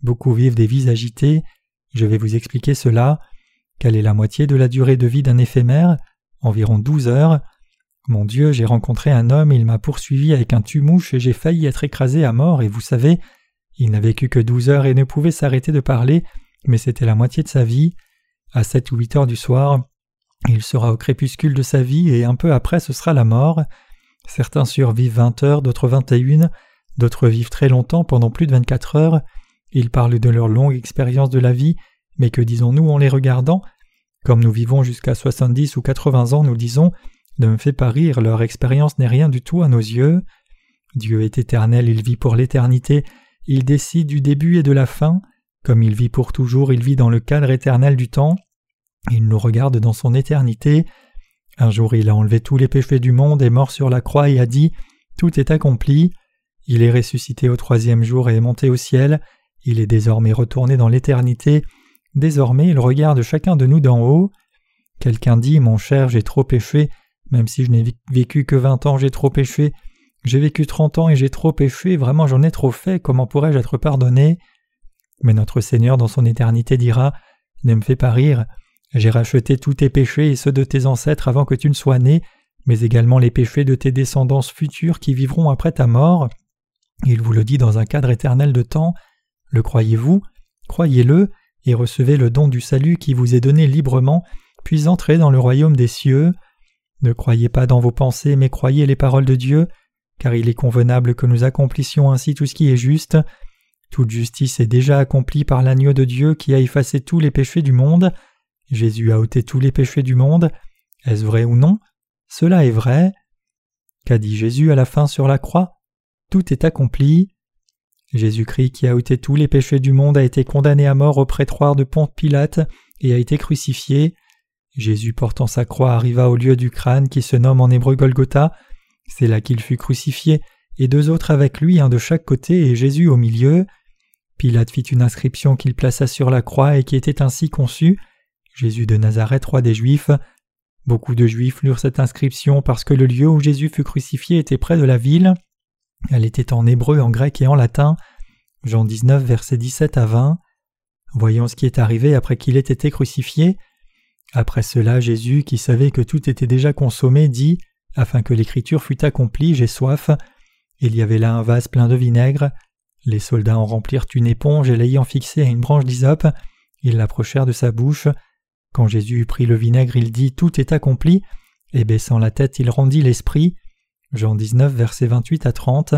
Beaucoup vivent des vies agitées. Je vais vous expliquer cela. Quelle est la moitié de la durée de vie d'un éphémère? Environ douze heures. Mon Dieu, j'ai rencontré un homme, il m'a poursuivi avec un tumouche et j'ai failli être écrasé à mort, et vous savez, il n'a vécu que douze heures et ne pouvait s'arrêter de parler, mais c'était la moitié de sa vie. À sept ou huit heures du soir, il sera au crépuscule de sa vie et un peu après ce sera la mort. Certains survivent vingt heures, d'autres vingt et une, d'autres vivent très longtemps pendant plus de vingt-quatre heures. Ils parlent de leur longue expérience de la vie, mais que disons-nous en les regardant? Comme nous vivons jusqu'à soixante-dix ou quatre-vingts ans, nous disons Ne me fais pas rire, leur expérience n'est rien du tout à nos yeux. Dieu est éternel, il vit pour l'éternité, il décide du début et de la fin. Comme il vit pour toujours, il vit dans le cadre éternel du temps. Il nous regarde dans son éternité. Un jour il a enlevé tous les péchés du monde, est mort sur la croix et a dit Tout est accompli. Il est ressuscité au troisième jour et est monté au ciel. Il est désormais retourné dans l'éternité. Désormais il regarde chacun de nous d'en haut. Quelqu'un dit Mon cher, j'ai trop péché. Même si je n'ai vécu que vingt ans, j'ai trop péché. J'ai vécu trente ans et j'ai trop péché. Vraiment, j'en ai trop fait. Comment pourrais-je être pardonné? Mais notre Seigneur dans son éternité dira Ne me fais pas rire. J'ai racheté tous tes péchés et ceux de tes ancêtres avant que tu ne sois né, mais également les péchés de tes descendants futurs qui vivront après ta mort. Il vous le dit dans un cadre éternel de temps. Le croyez-vous? Croyez-le et recevez le don du salut qui vous est donné librement, puis entrez dans le royaume des cieux. Ne croyez pas dans vos pensées, mais croyez les paroles de Dieu, car il est convenable que nous accomplissions ainsi tout ce qui est juste. Toute justice est déjà accomplie par l'agneau de Dieu qui a effacé tous les péchés du monde. Jésus a ôté tous les péchés du monde. Est-ce vrai ou non? Cela est vrai. Qu'a dit Jésus à la fin sur la croix? Tout est accompli. Jésus-Christ qui a ôté tous les péchés du monde a été condamné à mort au prétoire de Ponte Pilate et a été crucifié. Jésus portant sa croix arriva au lieu du crâne qui se nomme en hébreu Golgotha. C'est là qu'il fut crucifié, et deux autres avec lui, un de chaque côté et Jésus au milieu. Pilate fit une inscription qu'il plaça sur la croix et qui était ainsi conçue. Jésus de Nazareth, roi des Juifs. Beaucoup de Juifs lurent cette inscription parce que le lieu où Jésus fut crucifié était près de la ville. Elle était en hébreu, en grec et en latin. Jean 19, versets 17 à 20. Voyons ce qui est arrivé après qu'il ait été crucifié. Après cela, Jésus, qui savait que tout était déjà consommé, dit Afin que l'écriture fût accomplie, j'ai soif. Il y avait là un vase plein de vinaigre. Les soldats en remplirent une éponge et l'ayant fixée à une branche d'hysope, ils l'approchèrent de sa bouche. Quand Jésus eut pris le vinaigre, il dit Tout est accompli, et baissant la tête, il rendit l'esprit. Jean 19, versets 28 à 30.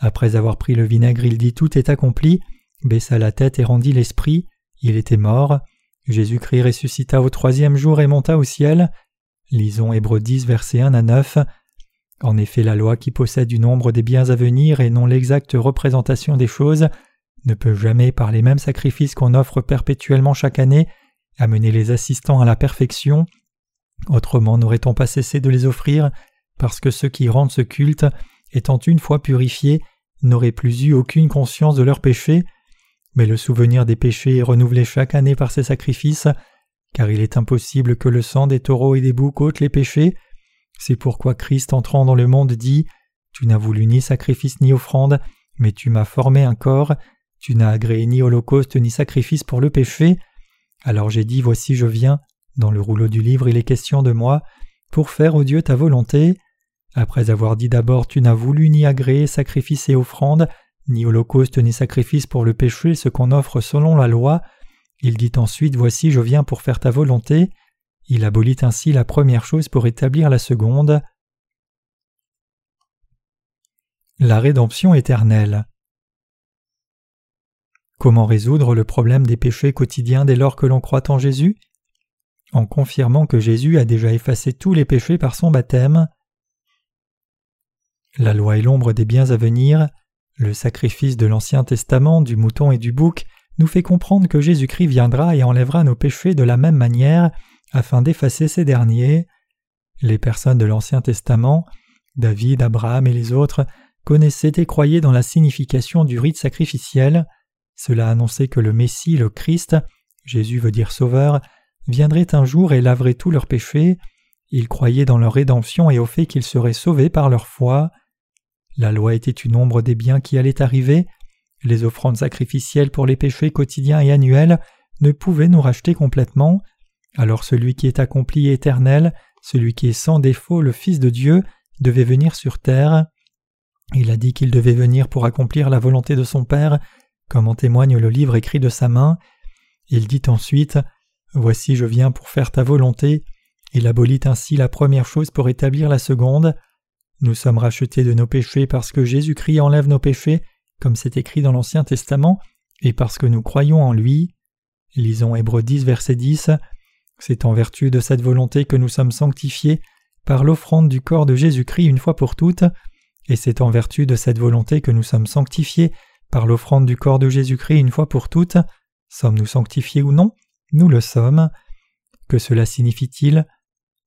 Après avoir pris le vinaigre, il dit Tout est accompli, baissa la tête et rendit l'esprit. Il était mort. Jésus-Christ ressuscita au troisième jour et monta au ciel. Lisons Hébreux 10, versets 1 à 9. En effet, la loi qui possède du nombre des biens à venir et non l'exacte représentation des choses ne peut jamais, par les mêmes sacrifices qu'on offre perpétuellement chaque année, amener les assistants à la perfection. Autrement n'aurait-on pas cessé de les offrir, parce que ceux qui rendent ce culte, étant une fois purifiés, n'auraient plus eu aucune conscience de leurs péchés, mais le souvenir des péchés est renouvelé chaque année par ces sacrifices, car il est impossible que le sang des taureaux et des boucs ôte les péchés. C'est pourquoi Christ entrant dans le monde dit Tu n'as voulu ni sacrifice ni offrande, mais tu m'as formé un corps, tu n'as agréé ni holocauste ni sacrifice pour le péché. Alors j'ai dit Voici je viens, dans le rouleau du livre il est question de moi, pour faire au Dieu ta volonté. Après avoir dit d'abord Tu n'as voulu ni agréer sacrifice et offrande, ni holocauste ni sacrifice pour le péché, ce qu'on offre selon la loi, il dit ensuite Voici je viens pour faire ta volonté. Il abolit ainsi la première chose pour établir la seconde. La rédemption éternelle. Comment résoudre le problème des péchés quotidiens dès lors que l'on croit en Jésus? En confirmant que Jésus a déjà effacé tous les péchés par son baptême. La loi est l'ombre des biens à venir, le sacrifice de l'Ancien Testament, du mouton et du bouc, nous fait comprendre que Jésus-Christ viendra et enlèvera nos péchés de la même manière, afin d'effacer ces derniers. Les personnes de l'Ancien Testament, David, Abraham et les autres, connaissaient et croyaient dans la signification du rite sacrificiel. Cela annonçait que le Messie, le Christ, Jésus veut dire Sauveur, viendrait un jour et laverait tous leurs péchés. Ils croyaient dans leur rédemption et au fait qu'ils seraient sauvés par leur foi. La loi était une ombre des biens qui allaient arriver. Les offrandes sacrificielles pour les péchés quotidiens et annuels ne pouvaient nous racheter complètement. Alors celui qui est accompli éternel, celui qui est sans défaut, le Fils de Dieu, devait venir sur terre. Il a dit qu'il devait venir pour accomplir la volonté de son Père, comme en témoigne le livre écrit de sa main. Il dit ensuite Voici je viens pour faire ta volonté. Il abolit ainsi la première chose pour établir la seconde. Nous sommes rachetés de nos péchés parce que Jésus-Christ enlève nos péchés, comme c'est écrit dans l'Ancien Testament, et parce que nous croyons en lui. Lisons Hébreux 10, verset 10. C'est en vertu de cette volonté que nous sommes sanctifiés par l'offrande du corps de Jésus-Christ une fois pour toutes, et c'est en vertu de cette volonté que nous sommes sanctifiés par l'offrande du corps de Jésus-Christ une fois pour toutes. Sommes-nous sanctifiés ou non? Nous le sommes. Que cela signifie-t-il?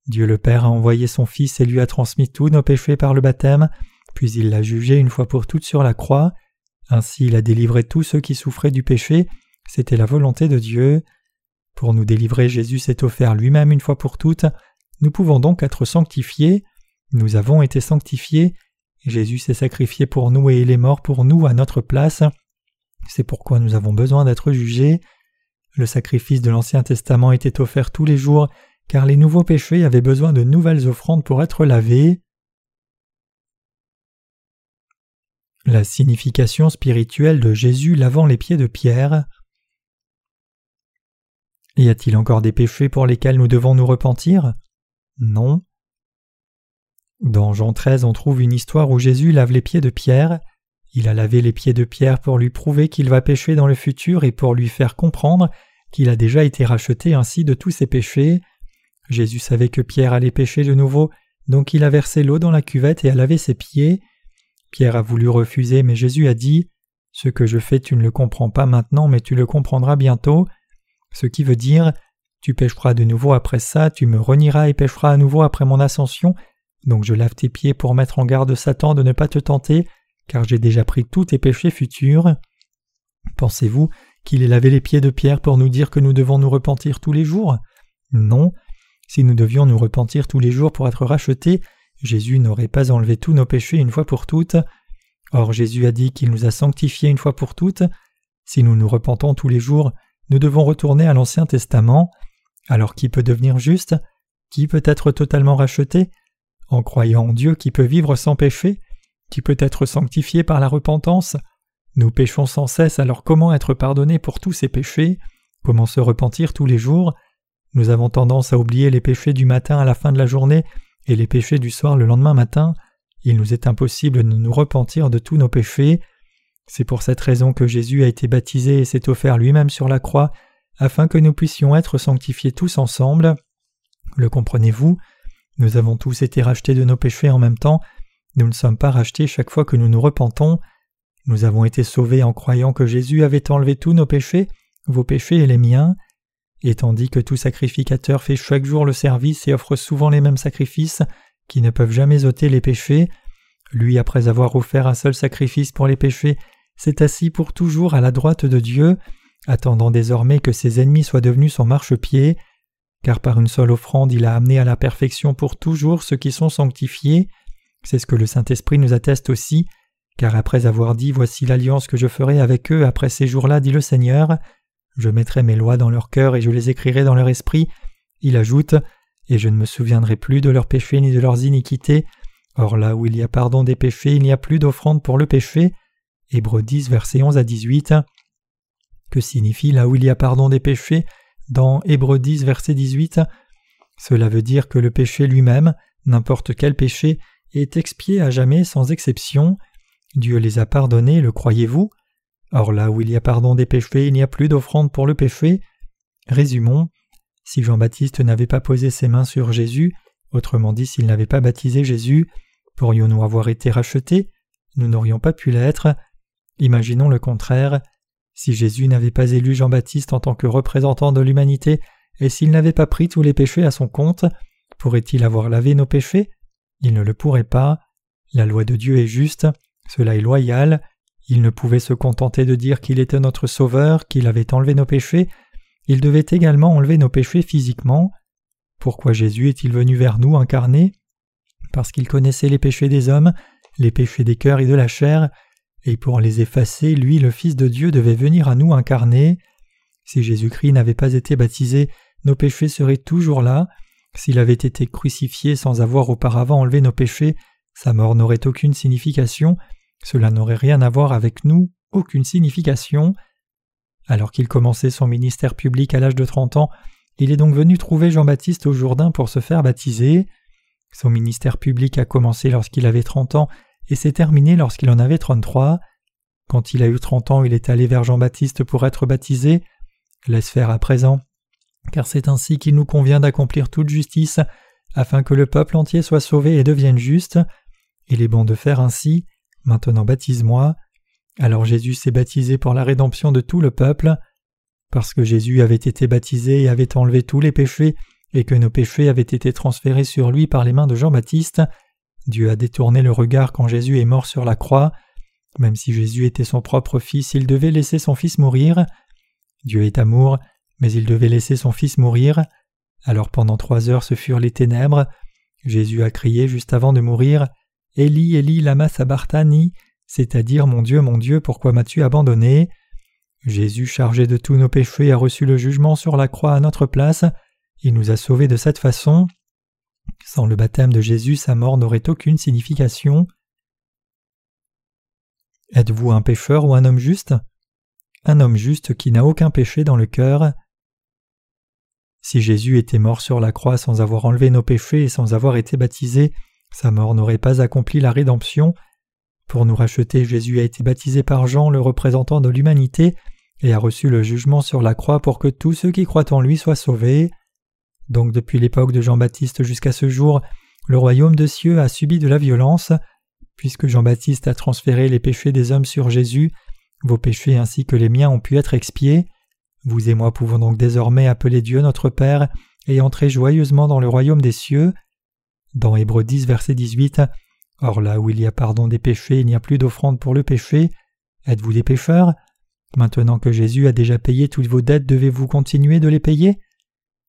Dieu le Père a envoyé son Fils et lui a transmis tous nos péchés par le baptême, puis il l'a jugé une fois pour toutes sur la croix. Ainsi il a délivré tous ceux qui souffraient du péché, c'était la volonté de Dieu. Pour nous délivrer, Jésus s'est offert lui-même une fois pour toutes. Nous pouvons donc être sanctifiés. Nous avons été sanctifiés. Jésus s'est sacrifié pour nous et il est mort pour nous à notre place. C'est pourquoi nous avons besoin d'être jugés. Le sacrifice de l'Ancien Testament était offert tous les jours, car les nouveaux péchés avaient besoin de nouvelles offrandes pour être lavés. La signification spirituelle de Jésus lavant les pieds de Pierre. Y a-t-il encore des péchés pour lesquels nous devons nous repentir? Non. Dans Jean 13, on trouve une histoire où Jésus lave les pieds de Pierre. Il a lavé les pieds de Pierre pour lui prouver qu'il va pécher dans le futur et pour lui faire comprendre qu'il a déjà été racheté ainsi de tous ses péchés. Jésus savait que Pierre allait pécher de nouveau, donc il a versé l'eau dans la cuvette et a lavé ses pieds. Pierre a voulu refuser, mais Jésus a dit Ce que je fais, tu ne le comprends pas maintenant, mais tu le comprendras bientôt ce qui veut dire Tu pécheras de nouveau après ça, tu me renieras et pécheras à nouveau après mon ascension, donc je lave tes pieds pour mettre en garde Satan de ne pas te tenter, car j'ai déjà pris tous tes péchés futurs. Pensez-vous qu'il ait lavé les pieds de Pierre pour nous dire que nous devons nous repentir tous les jours? Non. Si nous devions nous repentir tous les jours pour être rachetés, Jésus n'aurait pas enlevé tous nos péchés une fois pour toutes. Or Jésus a dit qu'il nous a sanctifiés une fois pour toutes. Si nous nous repentons tous les jours, nous devons retourner à l'Ancien Testament. Alors qui peut devenir juste? Qui peut être totalement racheté? En croyant en Dieu qui peut vivre sans péché Qui peut être sanctifié par la repentance? Nous péchons sans cesse, alors comment être pardonné pour tous ces péchés? Comment se repentir tous les jours? Nous avons tendance à oublier les péchés du matin à la fin de la journée et les péchés du soir le lendemain matin. Il nous est impossible de nous repentir de tous nos péchés. C'est pour cette raison que Jésus a été baptisé et s'est offert lui-même sur la croix, afin que nous puissions être sanctifiés tous ensemble. Le comprenez-vous? Nous avons tous été rachetés de nos péchés en même temps, nous ne sommes pas rachetés chaque fois que nous nous repentons. Nous avons été sauvés en croyant que Jésus avait enlevé tous nos péchés, vos péchés et les miens. Et tandis que tout sacrificateur fait chaque jour le service et offre souvent les mêmes sacrifices, qui ne peuvent jamais ôter les péchés, lui, après avoir offert un seul sacrifice pour les péchés, s'est assis pour toujours à la droite de Dieu, attendant désormais que ses ennemis soient devenus son marchepied, car par une seule offrande il a amené à la perfection pour toujours ceux qui sont sanctifiés. C'est ce que le Saint-Esprit nous atteste aussi, car après avoir dit Voici l'alliance que je ferai avec eux après ces jours-là, dit le Seigneur, je mettrai mes lois dans leur cœur et je les écrirai dans leur esprit. Il ajoute Et je ne me souviendrai plus de leurs péchés ni de leurs iniquités. Or là où il y a pardon des péchés, il n'y a plus d'offrande pour le péché. Hébreux 10, versets 11 à 18. Que signifie là où il y a pardon des péchés? Dans Hébreux 10, verset 18 Cela veut dire que le péché lui-même, n'importe quel péché, est expié à jamais sans exception. Dieu les a pardonnés, le croyez-vous? Or là où il y a pardon des péchés, il n'y a plus d'offrande pour le péché. Résumons. Si Jean-Baptiste n'avait pas posé ses mains sur Jésus, autrement dit s'il n'avait pas baptisé Jésus, pourrions-nous avoir été rachetés? Nous n'aurions pas pu l'être. Imaginons le contraire. Si Jésus n'avait pas élu Jean-Baptiste en tant que représentant de l'humanité, et s'il n'avait pas pris tous les péchés à son compte, pourrait-il avoir lavé nos péchés? Il ne le pourrait pas. La loi de Dieu est juste, cela est loyal. Il ne pouvait se contenter de dire qu'il était notre Sauveur, qu'il avait enlevé nos péchés, il devait également enlever nos péchés physiquement. Pourquoi Jésus est-il venu vers nous incarné? Parce qu'il connaissait les péchés des hommes, les péchés des cœurs et de la chair, et pour les effacer, lui, le Fils de Dieu, devait venir à nous incarner. Si Jésus-Christ n'avait pas été baptisé, nos péchés seraient toujours là, S'il avait été crucifié sans avoir auparavant enlevé nos péchés, sa mort n'aurait aucune signification, cela n'aurait rien à voir avec nous, aucune signification. Alors qu'il commençait son ministère public à l'âge de trente ans, il est donc venu trouver Jean-Baptiste au Jourdain pour se faire baptiser. Son ministère public a commencé lorsqu'il avait trente ans et s'est terminé lorsqu'il en avait trente-trois. Quand il a eu trente ans, il est allé vers Jean-Baptiste pour être baptisé. Laisse faire à présent, car c'est ainsi qu'il nous convient d'accomplir toute justice, afin que le peuple entier soit sauvé et devienne juste. Il est bon de faire ainsi. Maintenant baptise-moi. Alors Jésus s'est baptisé pour la rédemption de tout le peuple. Parce que Jésus avait été baptisé et avait enlevé tous les péchés, et que nos péchés avaient été transférés sur lui par les mains de Jean-Baptiste, Dieu a détourné le regard quand Jésus est mort sur la croix. Même si Jésus était son propre fils, il devait laisser son fils mourir. Dieu est amour, mais il devait laisser son fils mourir. Alors pendant trois heures ce furent les ténèbres. Jésus a crié juste avant de mourir Eli, Eli, lama sabachthani, c'est-à-dire Mon Dieu, mon Dieu, pourquoi m'as-tu abandonné? Jésus, chargé de tous nos péchés, a reçu le jugement sur la croix à notre place. Il nous a sauvés de cette façon. Sans le baptême de Jésus, sa mort n'aurait aucune signification. Êtes-vous un pécheur ou un homme juste? Un homme juste qui n'a aucun péché dans le cœur. Si Jésus était mort sur la croix sans avoir enlevé nos péchés et sans avoir été baptisé, sa mort n'aurait pas accompli la rédemption. Pour nous racheter, Jésus a été baptisé par Jean, le représentant de l'humanité, et a reçu le jugement sur la croix pour que tous ceux qui croient en lui soient sauvés. Donc depuis l'époque de Jean-Baptiste jusqu'à ce jour, le royaume de cieux a subi de la violence. Puisque Jean-Baptiste a transféré les péchés des hommes sur Jésus, vos péchés ainsi que les miens ont pu être expiés. Vous et moi pouvons donc désormais appeler Dieu notre Père et entrer joyeusement dans le royaume des cieux. Dans Hébreux 10, verset 18, Or là où il y a pardon des péchés, il n'y a plus d'offrande pour le péché. Êtes-vous des pécheurs? Maintenant que Jésus a déjà payé toutes vos dettes, devez-vous continuer de les payer?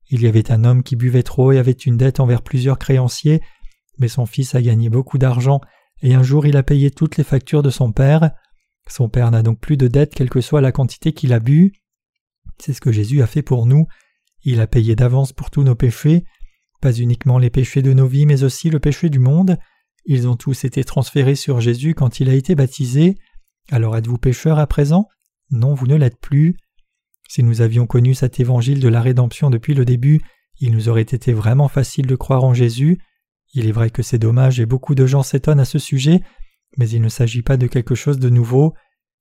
Il y avait un homme qui buvait trop et avait une dette envers plusieurs créanciers, mais son fils a gagné beaucoup d'argent, et un jour il a payé toutes les factures de son père. Son père n'a donc plus de dette quelle que soit la quantité qu'il a bu. C'est ce que Jésus a fait pour nous. Il a payé d'avance pour tous nos péchés, pas uniquement les péchés de nos vies, mais aussi le péché du monde. Ils ont tous été transférés sur Jésus quand il a été baptisé. Alors êtes-vous pécheur à présent? Non, vous ne l'êtes plus. Si nous avions connu cet évangile de la rédemption depuis le début, il nous aurait été vraiment facile de croire en Jésus. Il est vrai que c'est dommage et beaucoup de gens s'étonnent à ce sujet, mais il ne s'agit pas de quelque chose de nouveau.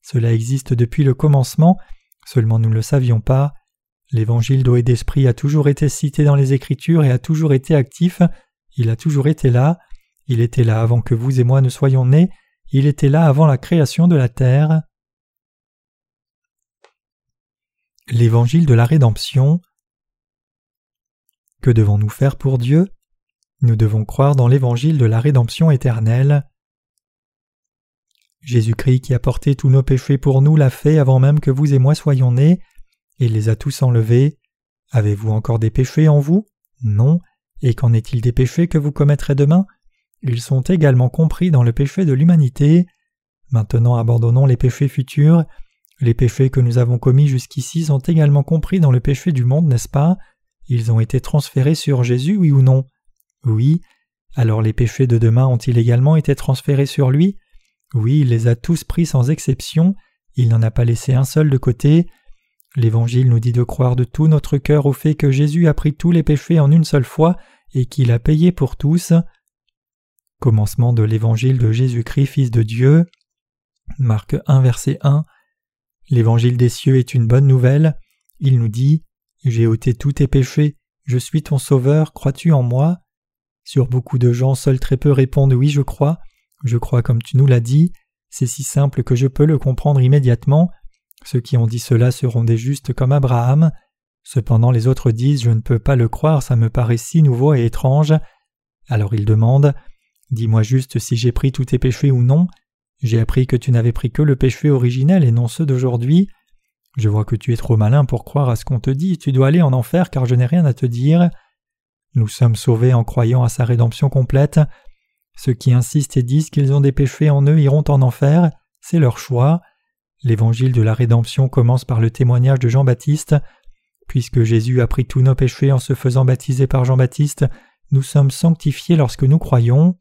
Cela existe depuis le commencement, seulement nous ne le savions pas. L'évangile d'eau et d'esprit a toujours été cité dans les Écritures et a toujours été actif, il a toujours été là. Il était là avant que vous et moi ne soyons nés, il était là avant la création de la terre. L'évangile de la rédemption. Que devons-nous faire pour Dieu? Nous devons croire dans l'évangile de la rédemption éternelle. Jésus-Christ qui a porté tous nos péchés pour nous l'a fait avant même que vous et moi soyons nés, et les a tous enlevés. Avez-vous encore des péchés en vous? Non. Et qu'en est-il des péchés que vous commettrez demain? Ils sont également compris dans le péché de l'humanité. Maintenant abandonnons les péchés futurs. Les péchés que nous avons commis jusqu'ici sont également compris dans le péché du monde, n'est-ce pas? Ils ont été transférés sur Jésus, oui ou non? Oui. Alors les péchés de demain ont-ils également été transférés sur lui? Oui, il les a tous pris sans exception, il n'en a pas laissé un seul de côté. L'Évangile nous dit de croire de tout notre cœur au fait que Jésus a pris tous les péchés en une seule fois et qu'il a payé pour tous. Commencement de l'évangile de Jésus-Christ, Fils de Dieu. Marc 1, verset 1. L'évangile des cieux est une bonne nouvelle. Il nous dit J'ai ôté tous tes péchés, je suis ton sauveur, crois-tu en moi? Sur beaucoup de gens, seuls très peu répondent Oui, je crois. Je crois comme tu nous l'as dit. C'est si simple que je peux le comprendre immédiatement. Ceux qui ont dit cela seront des justes comme Abraham. Cependant les autres disent Je ne peux pas le croire, ça me paraît si nouveau et étrange. Alors ils demandent Dis-moi juste si j'ai pris tous tes péchés ou non. J'ai appris que tu n'avais pris que le péché originel et non ceux d'aujourd'hui. Je vois que tu es trop malin pour croire à ce qu'on te dit, tu dois aller en enfer car je n'ai rien à te dire. Nous sommes sauvés en croyant à sa rédemption complète. Ceux qui insistent et disent qu'ils ont des péchés en eux iront en enfer, c'est leur choix. L'évangile de la rédemption commence par le témoignage de Jean-Baptiste, Puisque Jésus a pris tous nos péchés en se faisant baptiser par Jean-Baptiste, nous sommes sanctifiés lorsque nous croyons.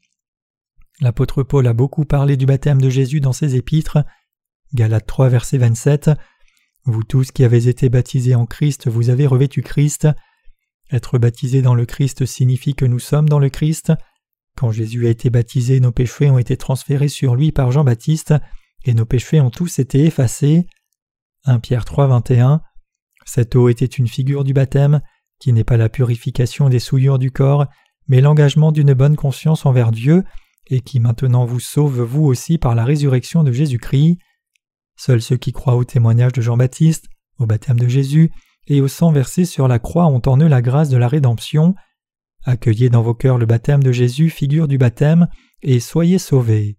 L'apôtre Paul a beaucoup parlé du baptême de Jésus dans ses épîtres. Galates 3, verset 27. Vous tous qui avez été baptisés en Christ, vous avez revêtu Christ. Être baptisé dans le Christ signifie que nous sommes dans le Christ. Quand Jésus a été baptisé, nos péchés ont été transférés sur lui par Jean-Baptiste, et nos péchés ont tous été effacés. 1 Pierre 3, 21. Cette eau était une figure du baptême, qui n'est pas la purification des souillures du corps, mais l'engagement d'une bonne conscience envers Dieu, et qui maintenant vous sauve vous aussi par la résurrection de Jésus-Christ. Seuls ceux qui croient au témoignage de Jean-Baptiste, au baptême de Jésus, et au sang versé sur la croix ont en eux la grâce de la rédemption. Accueillez dans vos cœurs le baptême de Jésus, figure du baptême, et soyez sauvés.